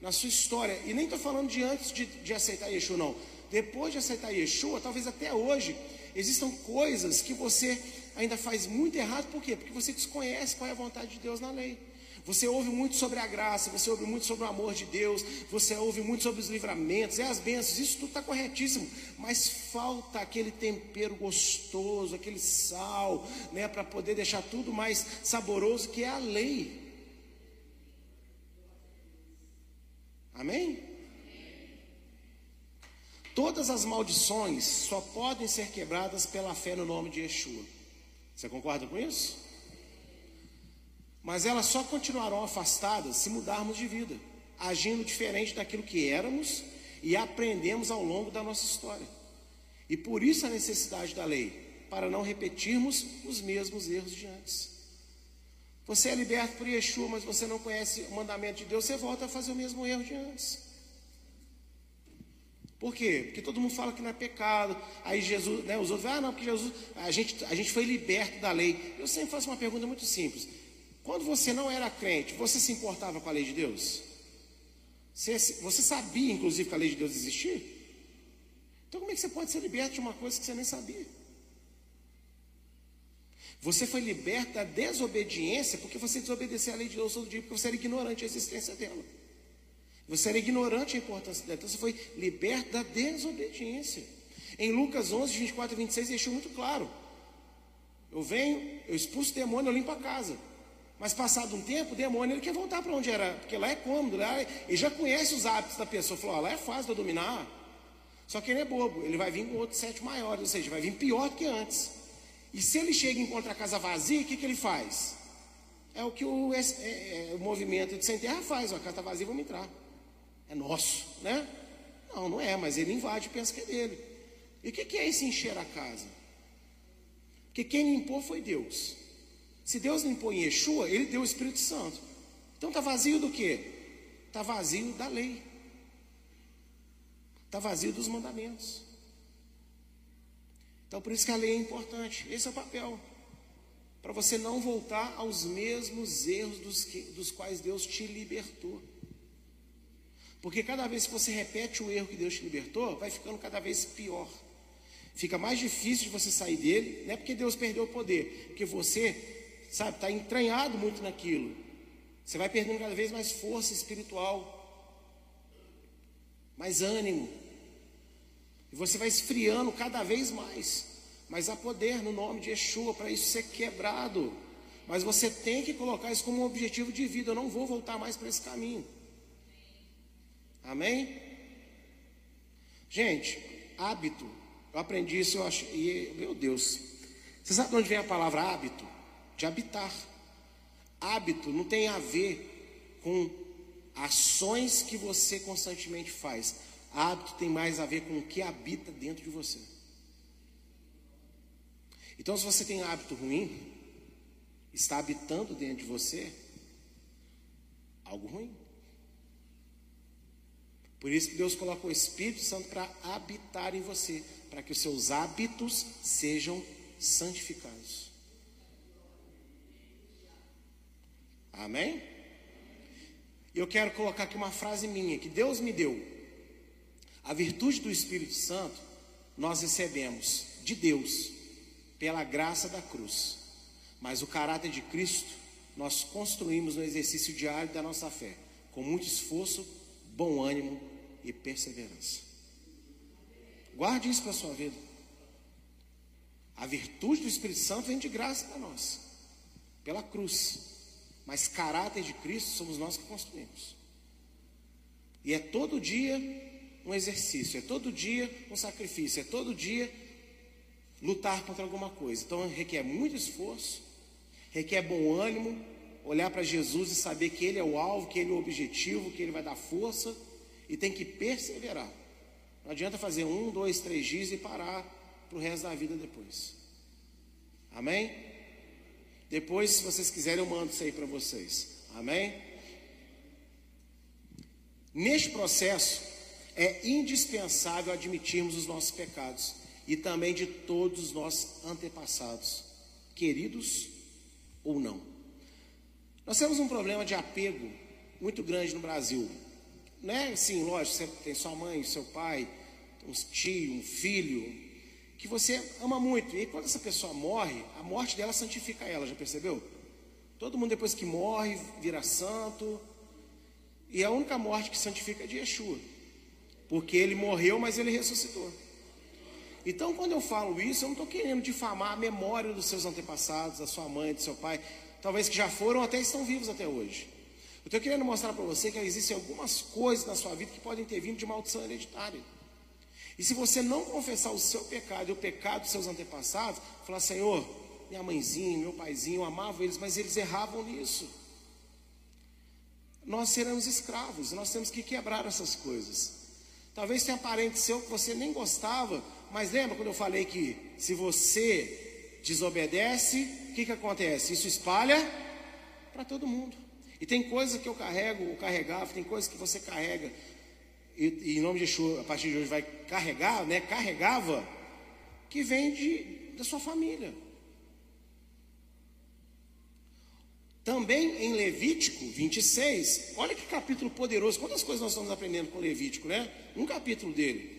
na sua história, e nem estou falando de antes de, de aceitar Yeshua, não, depois de aceitar Yeshua, talvez até hoje, existam coisas que você ainda faz muito errado, por quê? Porque você desconhece qual é a vontade de Deus na lei. Você ouve muito sobre a graça, você ouve muito sobre o amor de Deus, você ouve muito sobre os livramentos, e as bênçãos, isso tudo está corretíssimo, mas falta aquele tempero gostoso, aquele sal, né, para poder deixar tudo mais saboroso, que é a lei. Amém? Todas as maldições só podem ser quebradas pela fé no nome de Yeshua. Você concorda com isso? Mas elas só continuarão afastadas se mudarmos de vida, agindo diferente daquilo que éramos e aprendemos ao longo da nossa história. E por isso a necessidade da lei, para não repetirmos os mesmos erros de antes. Você é liberto por Yeshua, mas você não conhece o mandamento de Deus, você volta a fazer o mesmo erro de antes. Por quê? Porque todo mundo fala que não é pecado. Aí Jesus, né, os outros, ah, não, porque Jesus, a gente, a gente foi liberto da lei. Eu sempre faço uma pergunta muito simples. Quando você não era crente, você se importava com a lei de Deus? Você, você sabia, inclusive, que a lei de Deus existia? Então, como é que você pode ser liberto de uma coisa que você nem sabia? Você foi liberto da desobediência porque você desobedeceu a lei de Deus todo dia, porque você era ignorante da existência dela. Você era ignorante da importância dela. Então, você foi liberto da desobediência. Em Lucas 11, 24 e 26, deixou muito claro. Eu venho, eu expulso o demônio, eu limpo a casa. Mas passado um tempo, o demônio ele quer voltar para onde era, porque lá é cômodo, lá ele já conhece os hábitos da pessoa. Falou, lá é fácil de dominar. Só que ele é bobo, ele vai vir com outro sete maior, ou seja, vai vir pior que antes. E se ele chega e encontra a casa vazia, o que, que ele faz? É o que o, é, é, o movimento de sem terra faz, ó, a casa está vazia, vamos entrar. É nosso, né? Não, não é, mas ele invade e pensa que é dele. E o que, que é esse encher a casa? Porque quem limpou foi Deus. Se Deus limpou em Yeshua, ele deu o Espírito Santo. Então está vazio do quê? Está vazio da lei. Está vazio dos mandamentos. Então por isso que a lei é importante. Esse é o papel. Para você não voltar aos mesmos erros dos, que, dos quais Deus te libertou. Porque cada vez que você repete o erro que Deus te libertou, vai ficando cada vez pior. Fica mais difícil de você sair dele, não é porque Deus perdeu o poder, porque você sabe, está entranhado muito naquilo. Você vai perdendo cada vez mais força espiritual, mais ânimo. E você vai esfriando cada vez mais. Mas há poder no nome de Yeshua para isso ser quebrado. Mas você tem que colocar isso como um objetivo de vida. Eu não vou voltar mais para esse caminho. Amém? Gente, hábito. Eu aprendi isso, eu acho. E, meu Deus. Você sabe de onde vem a palavra hábito? De habitar. Hábito não tem a ver com ações que você constantemente faz. Hábito tem mais a ver com o que habita dentro de você. Então, se você tem hábito ruim, está habitando dentro de você algo ruim. Por isso que Deus colocou o Espírito Santo para habitar em você, para que os seus hábitos sejam santificados. Amém? Eu quero colocar aqui uma frase minha que Deus me deu. A virtude do Espírito Santo nós recebemos de Deus pela graça da cruz. Mas o caráter de Cristo nós construímos no exercício diário da nossa fé, com muito esforço, bom ânimo e perseverança. Guarde isso para a sua vida. A virtude do Espírito Santo vem de graça para nós, pela cruz. Mas caráter de Cristo somos nós que construímos. E é todo dia um exercício, é todo dia um sacrifício, é todo dia lutar contra alguma coisa. Então requer muito esforço, requer bom ânimo, olhar para Jesus e saber que Ele é o alvo, que Ele é o objetivo, que Ele vai dar força e tem que perseverar. Não adianta fazer um, dois, três dias e parar para o resto da vida depois. Amém? Depois, se vocês quiserem, eu mando isso aí para vocês. Amém? Neste processo, é indispensável admitirmos os nossos pecados e também de todos os nossos antepassados, queridos ou não. Nós temos um problema de apego muito grande no Brasil. Não é assim, lógico, você tem sua mãe, seu pai, um tio, um filho, que você ama muito. E quando essa pessoa morre, a morte dela santifica ela, já percebeu? Todo mundo depois que morre vira santo. E a única morte que santifica é de Yeshua. Porque ele morreu, mas ele ressuscitou. Então, quando eu falo isso, eu não estou querendo difamar a memória dos seus antepassados, da sua mãe, do seu pai, talvez que já foram até estão vivos até hoje. Eu estou querendo mostrar para você que existem algumas coisas na sua vida que podem ter vindo de maldição hereditária. E se você não confessar o seu pecado e o pecado dos seus antepassados, falar, Senhor, minha mãezinha, meu paizinho, eu amava eles, mas eles erravam nisso. Nós seremos escravos, nós temos que quebrar essas coisas. Talvez tenha parente seu que você nem gostava, mas lembra quando eu falei que se você desobedece, o que, que acontece? Isso espalha para todo mundo. E tem coisas que eu carrego, ou carregava, tem coisas que você carrega e, em nome de Yeshua, a partir de hoje vai carregar, né? Carregava, que vem de, da sua família. Também em Levítico 26, olha que capítulo poderoso, quantas coisas nós estamos aprendendo com Levítico, né? Um capítulo dele.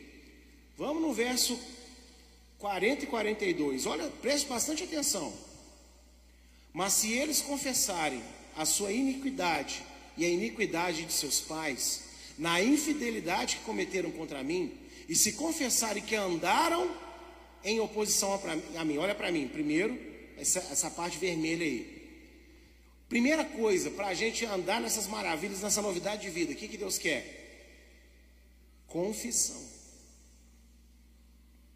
Vamos no verso 40 e 42, olha, preste bastante atenção. Mas se eles confessarem a sua iniquidade e a iniquidade de seus pais, na infidelidade que cometeram contra mim, e se confessarem que andaram em oposição a, a mim, olha para mim, primeiro, essa, essa parte vermelha aí. Primeira coisa, para a gente andar nessas maravilhas, nessa novidade de vida, o que, que Deus quer? Confissão.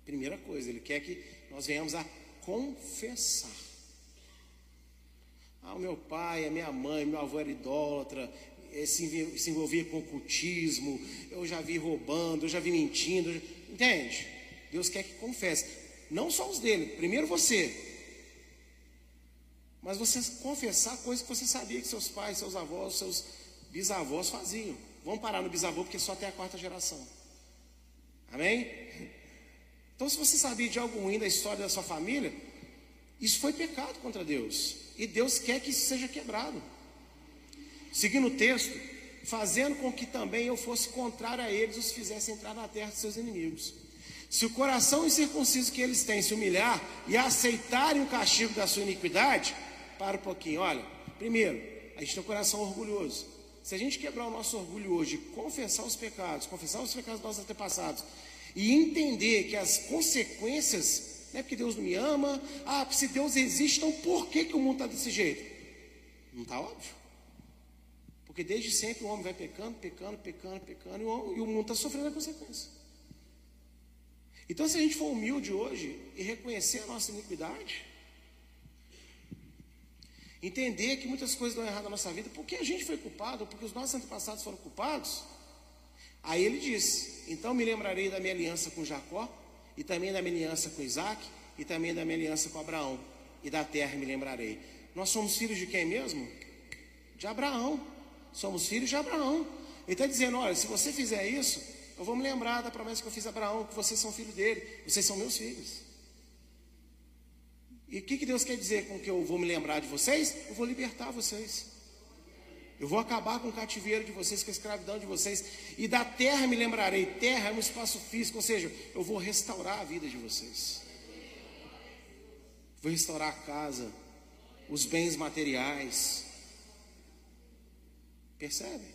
Primeira coisa, Ele quer que nós venhamos a confessar. Ah, o meu pai, a minha mãe, meu avô era idólatra, se, se envolvia com ocultismo, eu já vi roubando, eu já vi mentindo, entende? Deus quer que confesse, não só os dele, primeiro você, mas você confessar coisas que você sabia que seus pais, seus avós, seus bisavós faziam. Vamos parar no bisavô porque só tem a quarta geração. Amém? Então, se você sabia de algo ruim da história da sua família, isso foi pecado contra Deus. E Deus quer que isso seja quebrado. Seguindo o texto, fazendo com que também eu fosse contrário a eles, os fizesse entrar na terra de seus inimigos. Se o coração incircunciso que eles têm se humilhar e aceitarem o castigo da sua iniquidade, para um pouquinho, olha, primeiro, a gente tem um coração orgulhoso. Se a gente quebrar o nosso orgulho hoje, confessar os pecados, confessar os pecados dos nossos antepassados e entender que as consequências, não é porque Deus não me ama, ah, se Deus existe, então por que, que o mundo está desse jeito? Não está óbvio. Porque desde sempre o homem vai pecando, pecando, pecando, pecando, e o, e o mundo está sofrendo a consequência. Então, se a gente for humilde hoje e reconhecer a nossa iniquidade, entender que muitas coisas dão errado na nossa vida, porque a gente foi culpado, porque os nossos antepassados foram culpados, aí ele diz: Então me lembrarei da minha aliança com Jacó, e também da minha aliança com Isaac, e também da minha aliança com Abraão, e da terra me lembrarei. Nós somos filhos de quem mesmo? De Abraão. Somos filhos de Abraão. Ele está dizendo: Olha, se você fizer isso, eu vou me lembrar da promessa que eu fiz a Abraão, que vocês são filhos dele, vocês são meus filhos. E o que, que Deus quer dizer com que eu vou me lembrar de vocês? Eu vou libertar vocês. Eu vou acabar com o cativeiro de vocês, com a escravidão de vocês. E da terra me lembrarei. Terra é um espaço físico, ou seja, eu vou restaurar a vida de vocês. Vou restaurar a casa, os bens materiais. Percebe?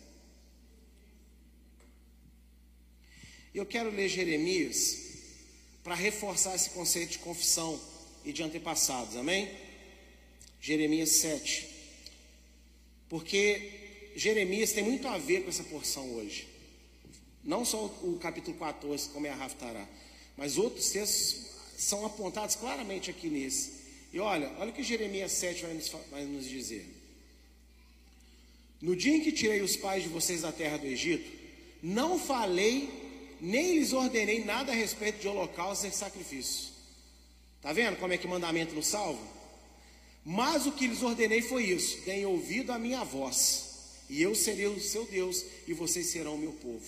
Eu quero ler Jeremias para reforçar esse conceito de confissão e de antepassados, amém? Jeremias 7. Porque Jeremias tem muito a ver com essa porção hoje. Não só o capítulo 14, como é a Raftará, mas outros textos são apontados claramente aqui nesse. E olha, olha o que Jeremias 7 vai nos, vai nos dizer. No dia em que tirei os pais de vocês da terra do Egito, não falei nem lhes ordenei nada a respeito de holocausto e sacrifício. Está vendo como é que mandamento não salva? Mas o que lhes ordenei foi isso: deem ouvido à minha voz, e eu serei o seu Deus, e vocês serão o meu povo.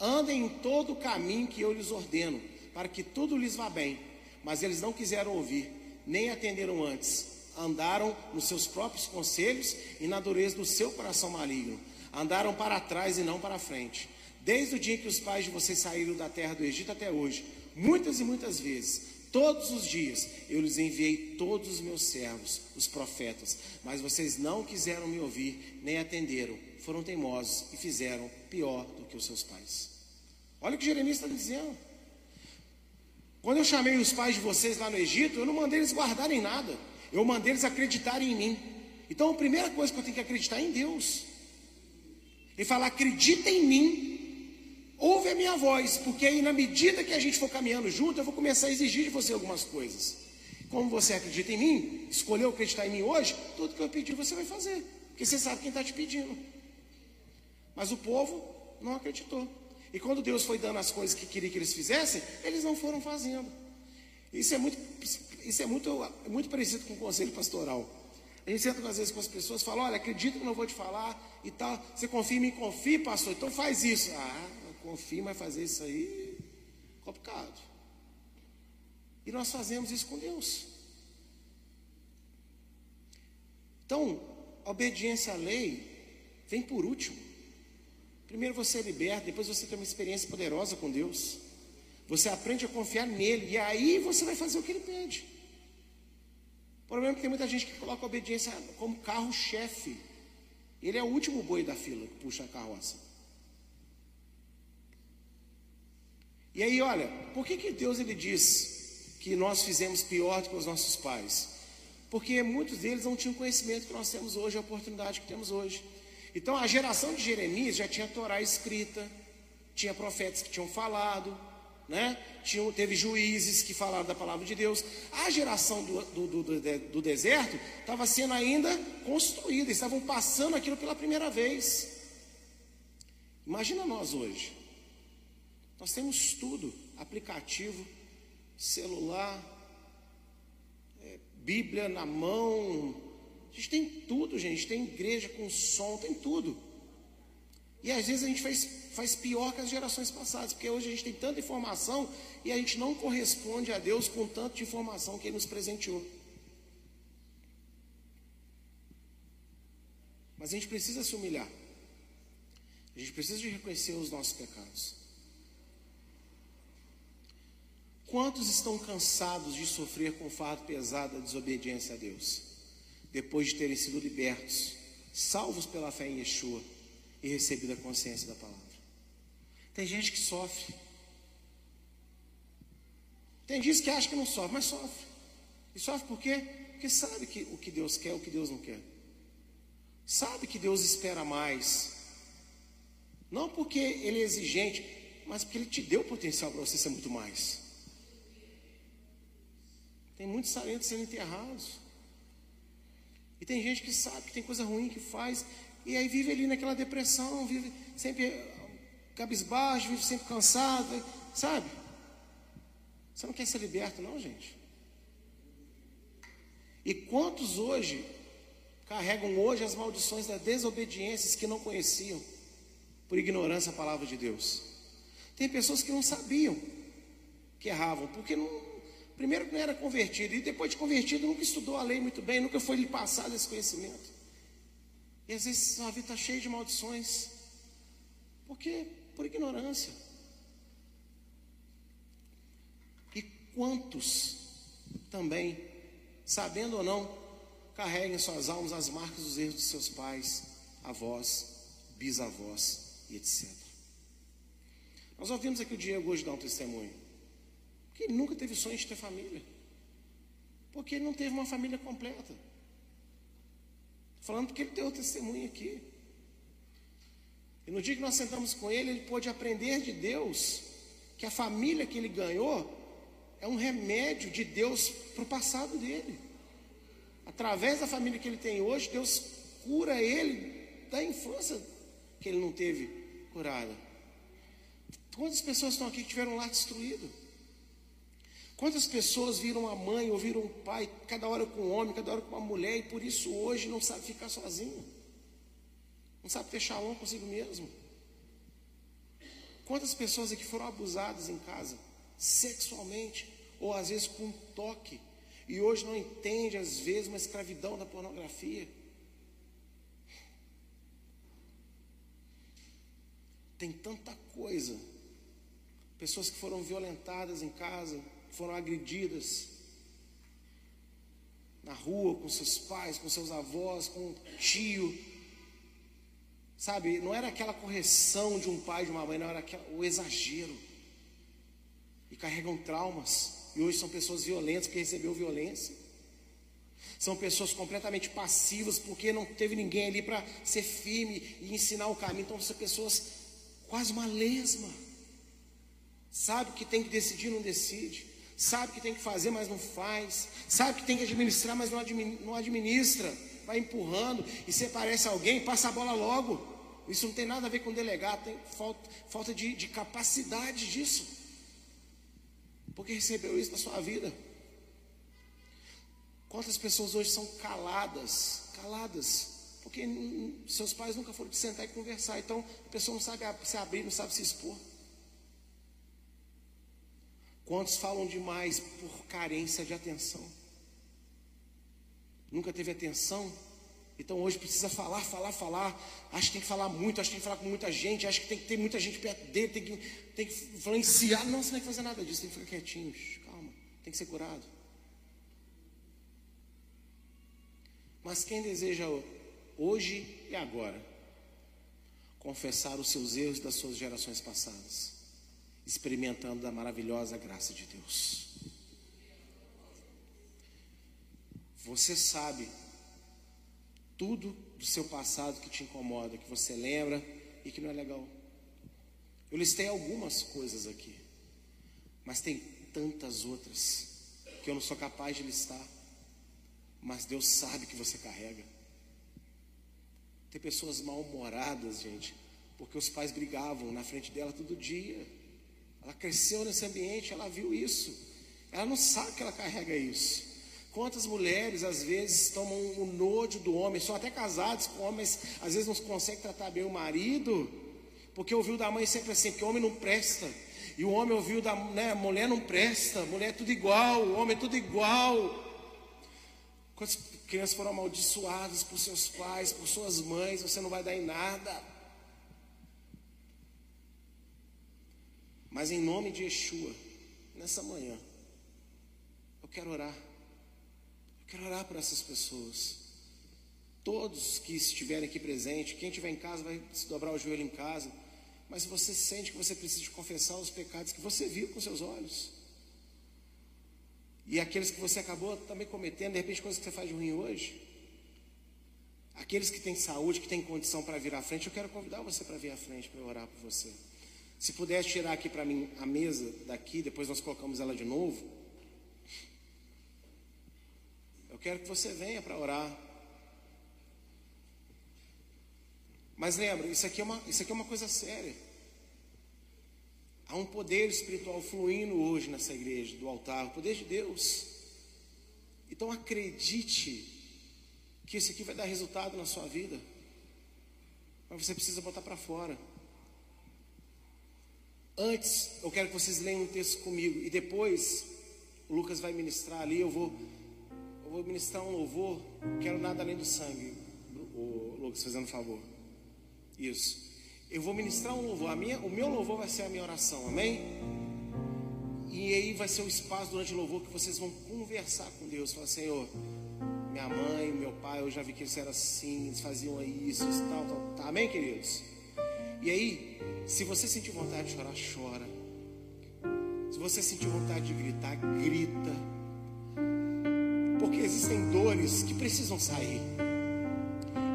Andem em todo o caminho que eu lhes ordeno, para que tudo lhes vá bem. Mas eles não quiseram ouvir, nem atenderam antes. Andaram nos seus próprios conselhos e na dureza do seu coração maligno. Andaram para trás e não para frente Desde o dia que os pais de vocês saíram da terra do Egito até hoje, muitas e muitas vezes, todos os dias, eu lhes enviei todos os meus servos, os profetas, mas vocês não quiseram me ouvir, nem atenderam, foram teimosos e fizeram pior do que os seus pais. Olha o que Jeremias está dizendo. Quando eu chamei os pais de vocês lá no Egito, eu não mandei eles guardarem nada, eu mandei eles acreditarem em mim. Então a primeira coisa que eu tenho que acreditar é em Deus. E falar, acredita em mim, ouve a minha voz, porque aí na medida que a gente for caminhando junto, eu vou começar a exigir de você algumas coisas. Como você acredita em mim, escolheu acreditar em mim hoje, tudo que eu pedir você vai fazer, porque você sabe quem está te pedindo. Mas o povo não acreditou. E quando Deus foi dando as coisas que queria que eles fizessem, eles não foram fazendo. Isso é muito, isso é muito, muito parecido com o conselho pastoral. A gente senta às vezes com as pessoas e fala, olha, acredito que não vou te falar e tal. Você confia em mim, confia, pastor, então faz isso. Ah, confia, mas fazer isso aí complicado. E nós fazemos isso com Deus. Então, a obediência à lei vem por último. Primeiro você é liberto, depois você tem uma experiência poderosa com Deus. Você aprende a confiar nele, e aí você vai fazer o que ele pede. Problema é que tem muita gente que coloca a obediência como carro-chefe. Ele é o último boi da fila que puxa a carroça. E aí, olha, por que, que Deus ele diz que nós fizemos pior do que os nossos pais? Porque muitos deles não tinham conhecimento que nós temos hoje, a oportunidade que temos hoje. Então, a geração de Jeremias já tinha Torá escrita, tinha profetas que tinham falado, né? Tinha, teve juízes que falaram da palavra de Deus. A geração do, do, do, do deserto estava sendo ainda construída, estavam passando aquilo pela primeira vez. Imagina nós hoje. Nós temos tudo: aplicativo, celular, é, Bíblia na mão. A gente tem tudo, gente. Tem igreja com som, tem tudo. E às vezes a gente faz, faz pior que as gerações passadas, porque hoje a gente tem tanta informação e a gente não corresponde a Deus com tanto de informação que Ele nos presenteou. Mas a gente precisa se humilhar. A gente precisa de reconhecer os nossos pecados. Quantos estão cansados de sofrer com o fardo pesado da desobediência a Deus, depois de terem sido libertos salvos pela fé em Yeshua e recebido a consciência da palavra. Tem gente que sofre. Tem gente que acha que não sofre, mas sofre. E sofre por quê? Porque sabe que o que Deus quer, o que Deus não quer. Sabe que Deus espera mais. Não porque Ele é exigente, mas porque Ele te deu potencial para você ser muito mais. Tem muitos talentos sendo enterrados. E tem gente que sabe que tem coisa ruim que faz, e aí vive ali naquela depressão, vive sempre cabisbaixo, vive sempre cansado, sabe? Você não quer ser liberto, não, gente? E quantos hoje carregam hoje as maldições das desobediências que não conheciam por ignorância a palavra de Deus? Tem pessoas que não sabiam que erravam, porque não, primeiro não era convertido, e depois de convertido nunca estudou a lei muito bem, nunca foi lhe passado esse conhecimento. E às vezes sua vida está cheia de maldições, porque por ignorância. E quantos também, sabendo ou não, carregam em suas almas as marcas dos erros de seus pais, avós, bisavós e etc. Nós ouvimos aqui o Diego hoje dar um testemunho. Que ele nunca teve sonho de ter família. Porque ele não teve uma família completa. Falando porque ele deu testemunho aqui. E no dia que nós sentamos com ele, ele pôde aprender de Deus que a família que ele ganhou é um remédio de Deus para o passado dele. Através da família que ele tem hoje, Deus cura ele da infância que ele não teve curada. Quantas pessoas estão aqui que tiveram um lar destruído? Quantas pessoas viram a mãe ou viram o pai, cada hora com um homem, cada hora com uma mulher, e por isso hoje não sabe ficar sozinho, não sabe ter shalom consigo mesmo? Quantas pessoas aqui foram abusadas em casa, sexualmente, ou às vezes com um toque, e hoje não entende, às vezes, uma escravidão da pornografia? Tem tanta coisa. Pessoas que foram violentadas em casa, foram agredidas na rua com seus pais, com seus avós, com um tio. Sabe, não era aquela correção de um pai de uma mãe, não era aquela, o exagero. E carregam traumas. E hoje são pessoas violentas porque recebeu violência. São pessoas completamente passivas porque não teve ninguém ali para ser firme e ensinar o caminho. Então são pessoas quase uma lesma. Sabe que tem que decidir, não decide sabe que tem que fazer, mas não faz, sabe que tem que administrar, mas não administra, vai empurrando, e você parece alguém, passa a bola logo. Isso não tem nada a ver com delegado, tem falta, falta de, de capacidade disso. Porque recebeu isso na sua vida. Quantas pessoas hoje são caladas, caladas, porque seus pais nunca foram sentar e conversar, então a pessoa não sabe se abrir, não sabe se expor. Quantos falam demais por carência de atenção? Nunca teve atenção? Então hoje precisa falar, falar, falar. Acho que tem que falar muito, acho que tem que falar com muita gente, acho que tem que ter muita gente perto dele, tem que, tem que influenciar. Não, você não tem que fazer nada disso, tem que ficar quietinho. Calma, tem que ser curado. Mas quem deseja hoje e agora confessar os seus erros das suas gerações passadas? Experimentando da maravilhosa graça de Deus. Você sabe tudo do seu passado que te incomoda, que você lembra e que não é legal. Eu listei algumas coisas aqui, mas tem tantas outras que eu não sou capaz de listar. Mas Deus sabe que você carrega. Tem pessoas mal-humoradas, gente, porque os pais brigavam na frente dela todo dia. Ela cresceu nesse ambiente, ela viu isso. Ela não sabe que ela carrega isso. Quantas mulheres às vezes tomam o nojo do homem, são até casados com homens, às vezes não conseguem tratar bem o marido, porque ouviu da mãe sempre assim, que o homem não presta. E o homem ouviu da né, mulher não presta, mulher é tudo igual, o homem é tudo igual. Quantas crianças foram amaldiçoadas por seus pais, por suas mães, você não vai dar em nada. Mas em nome de Yeshua, nessa manhã, eu quero orar. Eu quero orar por essas pessoas. Todos que estiverem aqui presentes, quem estiver em casa vai se dobrar o joelho em casa. Mas se você sente que você precisa confessar os pecados que você viu com seus olhos, e aqueles que você acabou também cometendo, de repente coisas que você faz de ruim hoje, aqueles que têm saúde, que têm condição para vir à frente, eu quero convidar você para vir à frente para orar por você. Se pudesse tirar aqui para mim a mesa daqui, depois nós colocamos ela de novo. Eu quero que você venha para orar. Mas lembra, isso aqui, é uma, isso aqui é uma coisa séria. Há um poder espiritual fluindo hoje nessa igreja, do altar, o poder de Deus. Então acredite que isso aqui vai dar resultado na sua vida. Mas você precisa botar para fora. Antes, eu quero que vocês leiam um texto comigo e depois o Lucas vai ministrar ali, eu vou eu vou ministrar um louvor, quero nada além do sangue. O Lucas fazendo um favor. Isso. Eu vou ministrar um louvor. A minha, o meu louvor vai ser a minha oração, amém? E aí vai ser o espaço durante o louvor que vocês vão conversar com Deus. Falar, Senhor, minha mãe, meu pai, eu já vi que eles eram assim, eles faziam isso, tal, tal, tal. Amém, queridos? E aí, se você sentir vontade de chorar, chora. Se você sentir vontade de gritar, grita. Porque existem dores que precisam sair.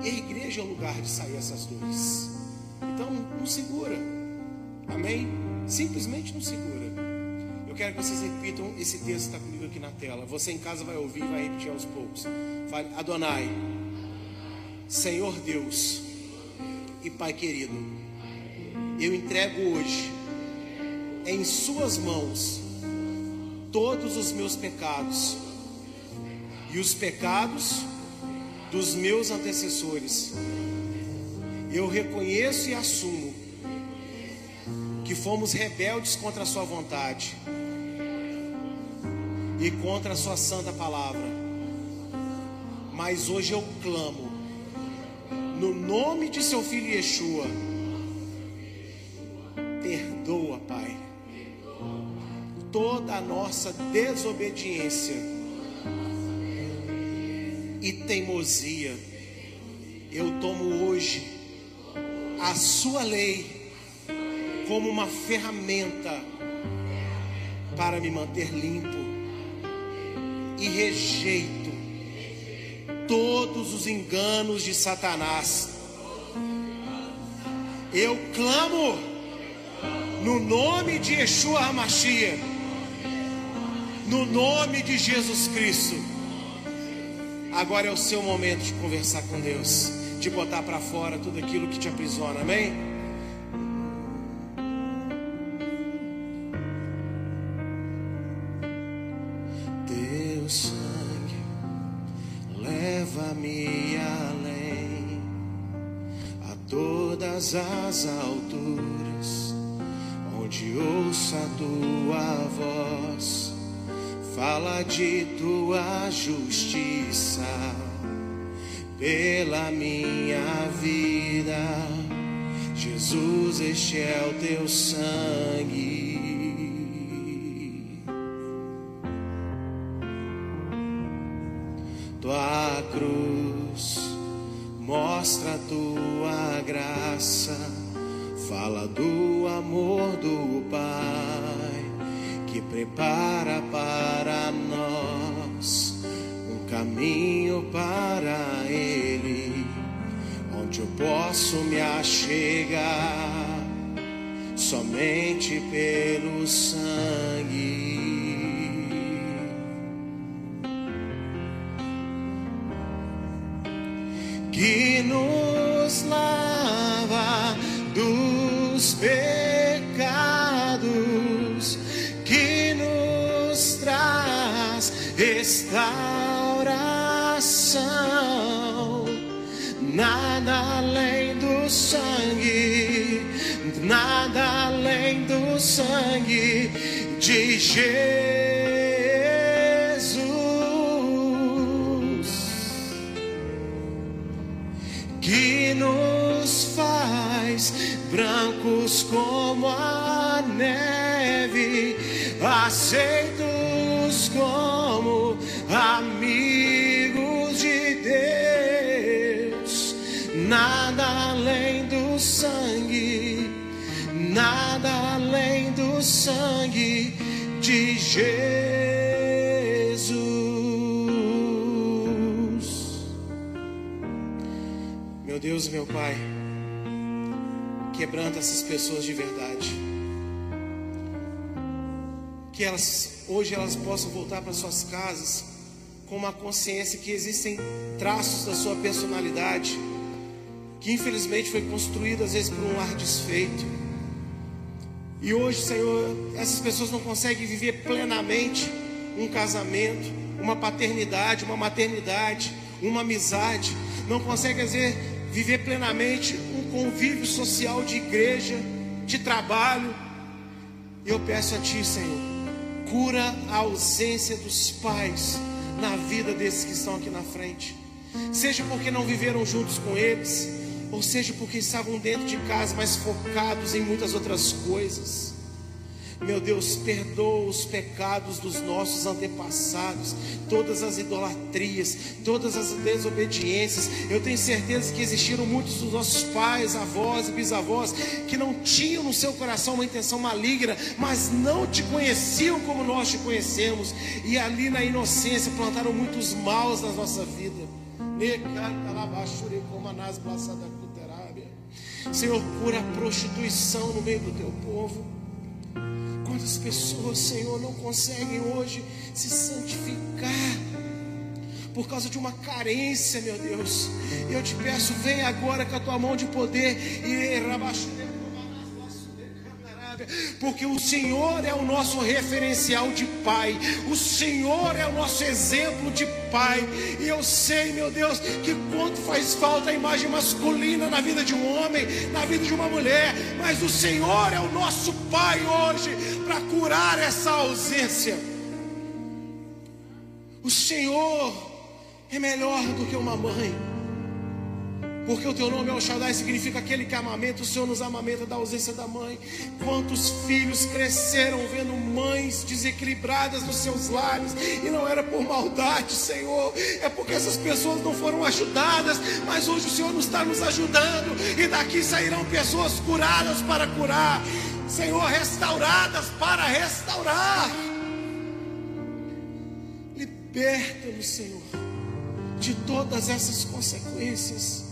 E a igreja é o lugar de sair essas dores. Então, não segura. Amém? Simplesmente não segura. Eu quero que vocês repitam esse texto que está comigo aqui na tela. Você em casa vai ouvir e vai repetir aos poucos. Fale, Adonai, Senhor Deus e Pai querido, eu entrego hoje em Suas mãos todos os meus pecados e os pecados dos meus antecessores eu reconheço e assumo que fomos rebeldes contra a Sua vontade e contra a Sua santa palavra. Mas hoje eu clamo, no nome de Seu Filho Yeshua, nossa desobediência e teimosia. Eu tomo hoje a sua lei como uma ferramenta para me manter limpo e rejeito todos os enganos de Satanás. Eu clamo no nome de Yeshua HaMashiach, no nome de Jesus Cristo. Agora é o seu momento de conversar com Deus de botar para fora tudo aquilo que te aprisiona, amém? Teu sangue leva-me além a todas as alturas, onde ouço a tua voz, fala de tua justiça pela minha vida. Jesus, este é o teu sangue. Tua cruz mostra tua graça, fala do amor do Pai que prepara caminho para Ele, onde eu posso me achegar somente pelo sangue. Que nos lava dos pecados, que nos traz estar sangue, nada além do sangue de Jesus, que nos faz brancos como a neve, aceitos sangue de Jesus. Meu Deus, meu Pai, quebranta essas pessoas de verdade. Que elas hoje elas possam voltar para suas casas com uma consciência que existem traços da sua personalidade que infelizmente foi construído às vezes por um ar desfeito. E hoje, Senhor, essas pessoas não conseguem viver plenamente um casamento, uma paternidade, uma maternidade, uma amizade, não conseguem vezes viver plenamente um convívio social de igreja, de trabalho. E eu peço a Ti, Senhor, cura a ausência dos pais na vida desses que estão aqui na frente. Seja porque não viveram juntos com eles, ou seja, porque estavam dentro de casa, mas focados em muitas outras coisas. Meu Deus, perdoa os pecados dos nossos antepassados, todas as idolatrias, todas as desobediências. Eu tenho certeza que existiram muitos dos nossos pais, avós e bisavós que não tinham no seu coração uma intenção maligna, mas não te conheciam como nós te conhecemos, e ali na inocência plantaram muitos maus na nossa vida. Senhor, cura a prostituição no meio do teu povo. Quantas pessoas, Senhor, não conseguem hoje se santificar por causa de uma carência, meu Deus. Eu te peço, vem agora com a tua mão de poder e porque o Senhor é o nosso referencial de pai, o Senhor é o nosso exemplo de pai, e eu sei, meu Deus, que quanto faz falta a imagem masculina na vida de um homem, na vida de uma mulher, mas o Senhor é o nosso pai hoje para curar essa ausência. O Senhor é melhor do que uma mãe. Porque o teu nome é o Shaddai, significa aquele que amamenta, o Senhor nos amamenta da ausência da mãe. Quantos filhos cresceram vendo mães desequilibradas nos seus lares, e não era por maldade, Senhor, é porque essas pessoas não foram ajudadas, mas hoje o Senhor nos está nos ajudando, e daqui sairão pessoas curadas para curar, Senhor, restauradas para restaurar. Liberta-nos, Senhor, de todas essas consequências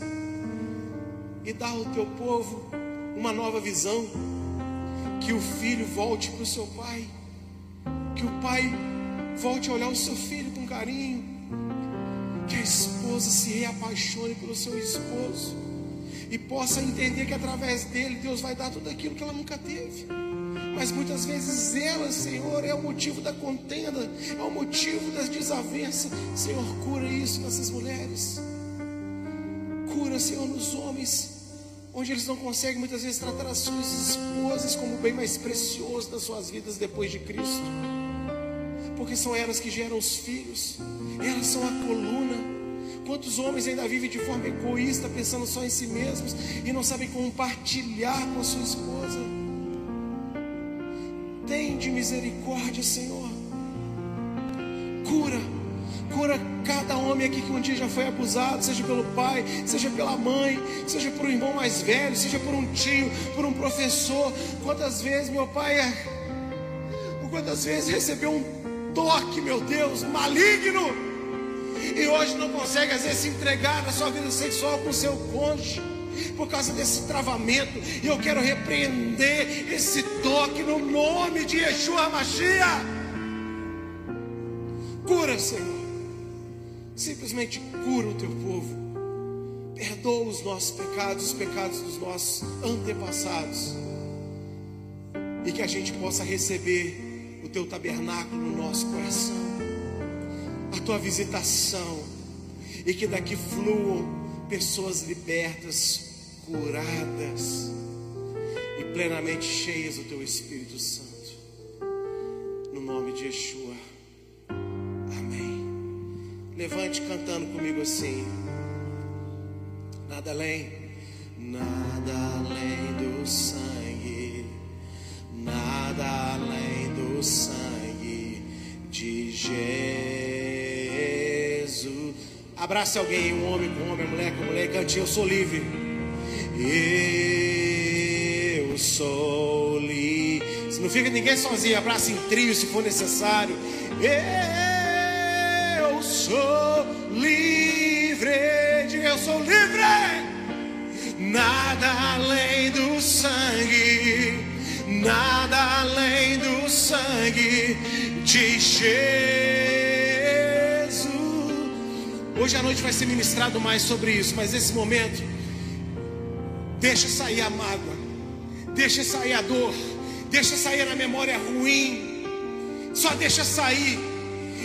e dá ao teu povo uma nova visão. Que o filho volte para o seu pai, que o pai volte a olhar o seu filho com carinho, que a esposa se reapaixone pelo seu esposo e possa entender que através dele Deus vai dar tudo aquilo que ela nunca teve. Mas muitas vezes ela, Senhor, é o motivo da contenda, é o motivo das desavenças. Senhor, cura isso nessas mulheres. Cura, Senhor, nos homens onde eles não conseguem muitas vezes tratar as suas esposas como o bem mais precioso das suas vidas depois de Cristo, porque são elas que geram os filhos, elas são a coluna. Quantos homens ainda vivem de forma egoísta, pensando só em si mesmos e não sabem compartilhar com a sua esposa? Tem de misericórdia, Senhor. Cura Cura cada homem aqui que um dia já foi abusado, seja pelo pai, seja pela mãe, seja por um irmão mais velho, seja por um tio, por um professor. Quantas vezes meu pai é. Quantas vezes recebeu um toque, meu Deus, maligno, e hoje não consegue às vezes se entregar na sua vida sexual com o seu cônjuge por causa desse travamento. E eu quero repreender esse toque no nome de Yeshua Mashiach. Cura, Senhor. Simplesmente cura o teu povo. Perdoa os nossos pecados, os pecados dos nossos antepassados. E que a gente possa receber o teu tabernáculo no nosso coração. A tua visitação. E que daqui fluam pessoas libertas, curadas e plenamente cheias do teu Espírito Santo. Levante cantando comigo assim. Nada além, nada além do sangue, nada além do sangue de Jesus. Abrace alguém, um homem com um homem, mulher com mulher, cante, eu sou livre. Eu sou livre Se não fica ninguém sozinho, abraça em trio se for necessário. Eu sou livre. Diga, eu sou livre. Nada além do sangue, nada além do sangue de Jesus. Hoje à noite vai ser ministrado mais sobre isso, mas nesse momento, deixa sair a mágoa, deixa sair a dor, deixa sair a memória ruim, só deixa sair.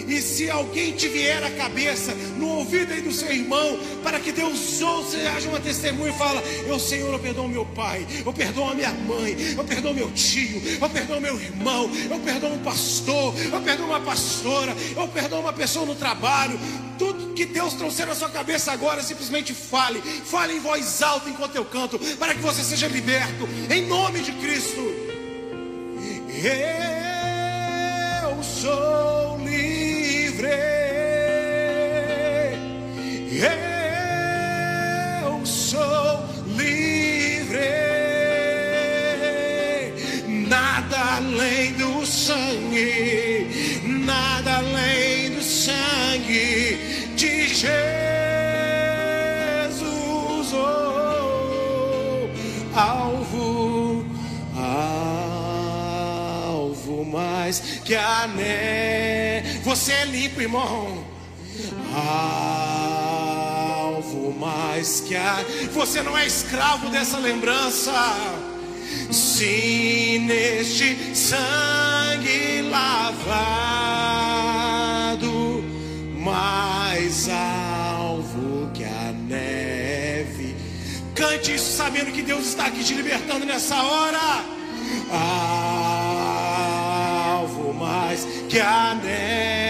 E se alguém te vier à cabeça, no ouvido aí do seu irmão, para que Deus ouça e haja uma testemunha e fala: Eu, Senhor, eu perdoo meu pai, eu perdoo a minha mãe, eu perdoo meu tio, eu perdoo meu irmão, eu perdoo um pastor, eu perdoo uma pastora, eu perdoo uma pessoa no trabalho. Tudo que Deus trouxer na sua cabeça agora, simplesmente fale, fale em voz alta enquanto eu canto, para que você seja liberto, em nome de Cristo. Eu sou livre. Eu sou livre. Nada além do sangue, nada além do sangue de Jesus. Oh, alvo, alvo mais que a neve. Você é limpo, irmão. Alvo mais que a. Você não é escravo dessa lembrança. Sim, neste sangue lavado, mais alvo que a neve. Cante isso sabendo que Deus está aqui te libertando nessa hora. Alvo mais que a neve.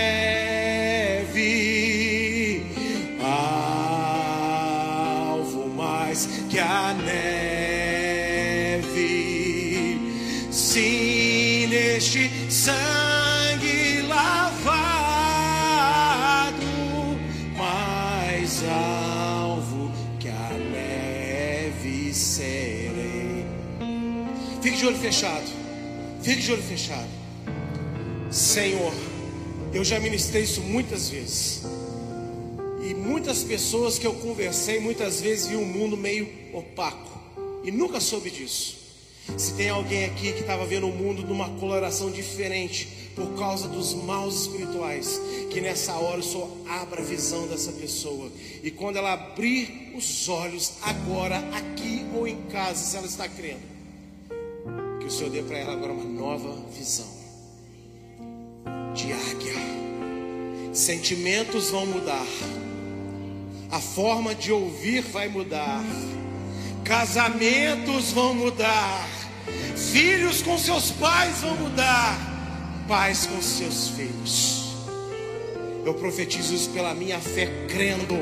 De olho fechado. Fique de olho fechado. Senhor, eu já ministrei isso muitas vezes. E muitas pessoas que eu conversei, muitas vezes vi um mundo meio opaco. E nunca soube disso. Se tem alguém aqui que estava vendo o mundo numa coloração diferente por causa dos maus espirituais, que nessa hora o Senhor abra a visão dessa pessoa. E quando ela abrir os olhos, agora, aqui ou em casa, se ela está crendo, o Senhor dê para ela agora uma nova visão de águia. Sentimentos vão mudar, a forma de ouvir vai mudar, casamentos vão mudar, filhos com seus pais vão mudar, pais com seus filhos. Eu profetizo isso pela minha fé, crendo.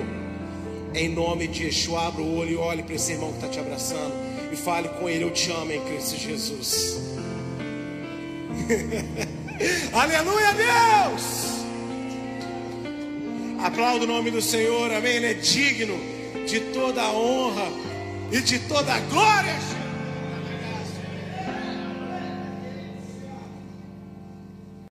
Em nome de Yeshua, abra o olho e olhe para esse irmão que está te abraçando e fale com ele: Eu te amo em Cristo Jesus. [laughs] Aleluia, Deus! Aplauda o nome do Senhor, amém? Ele é digno de toda a honra e de toda a glória.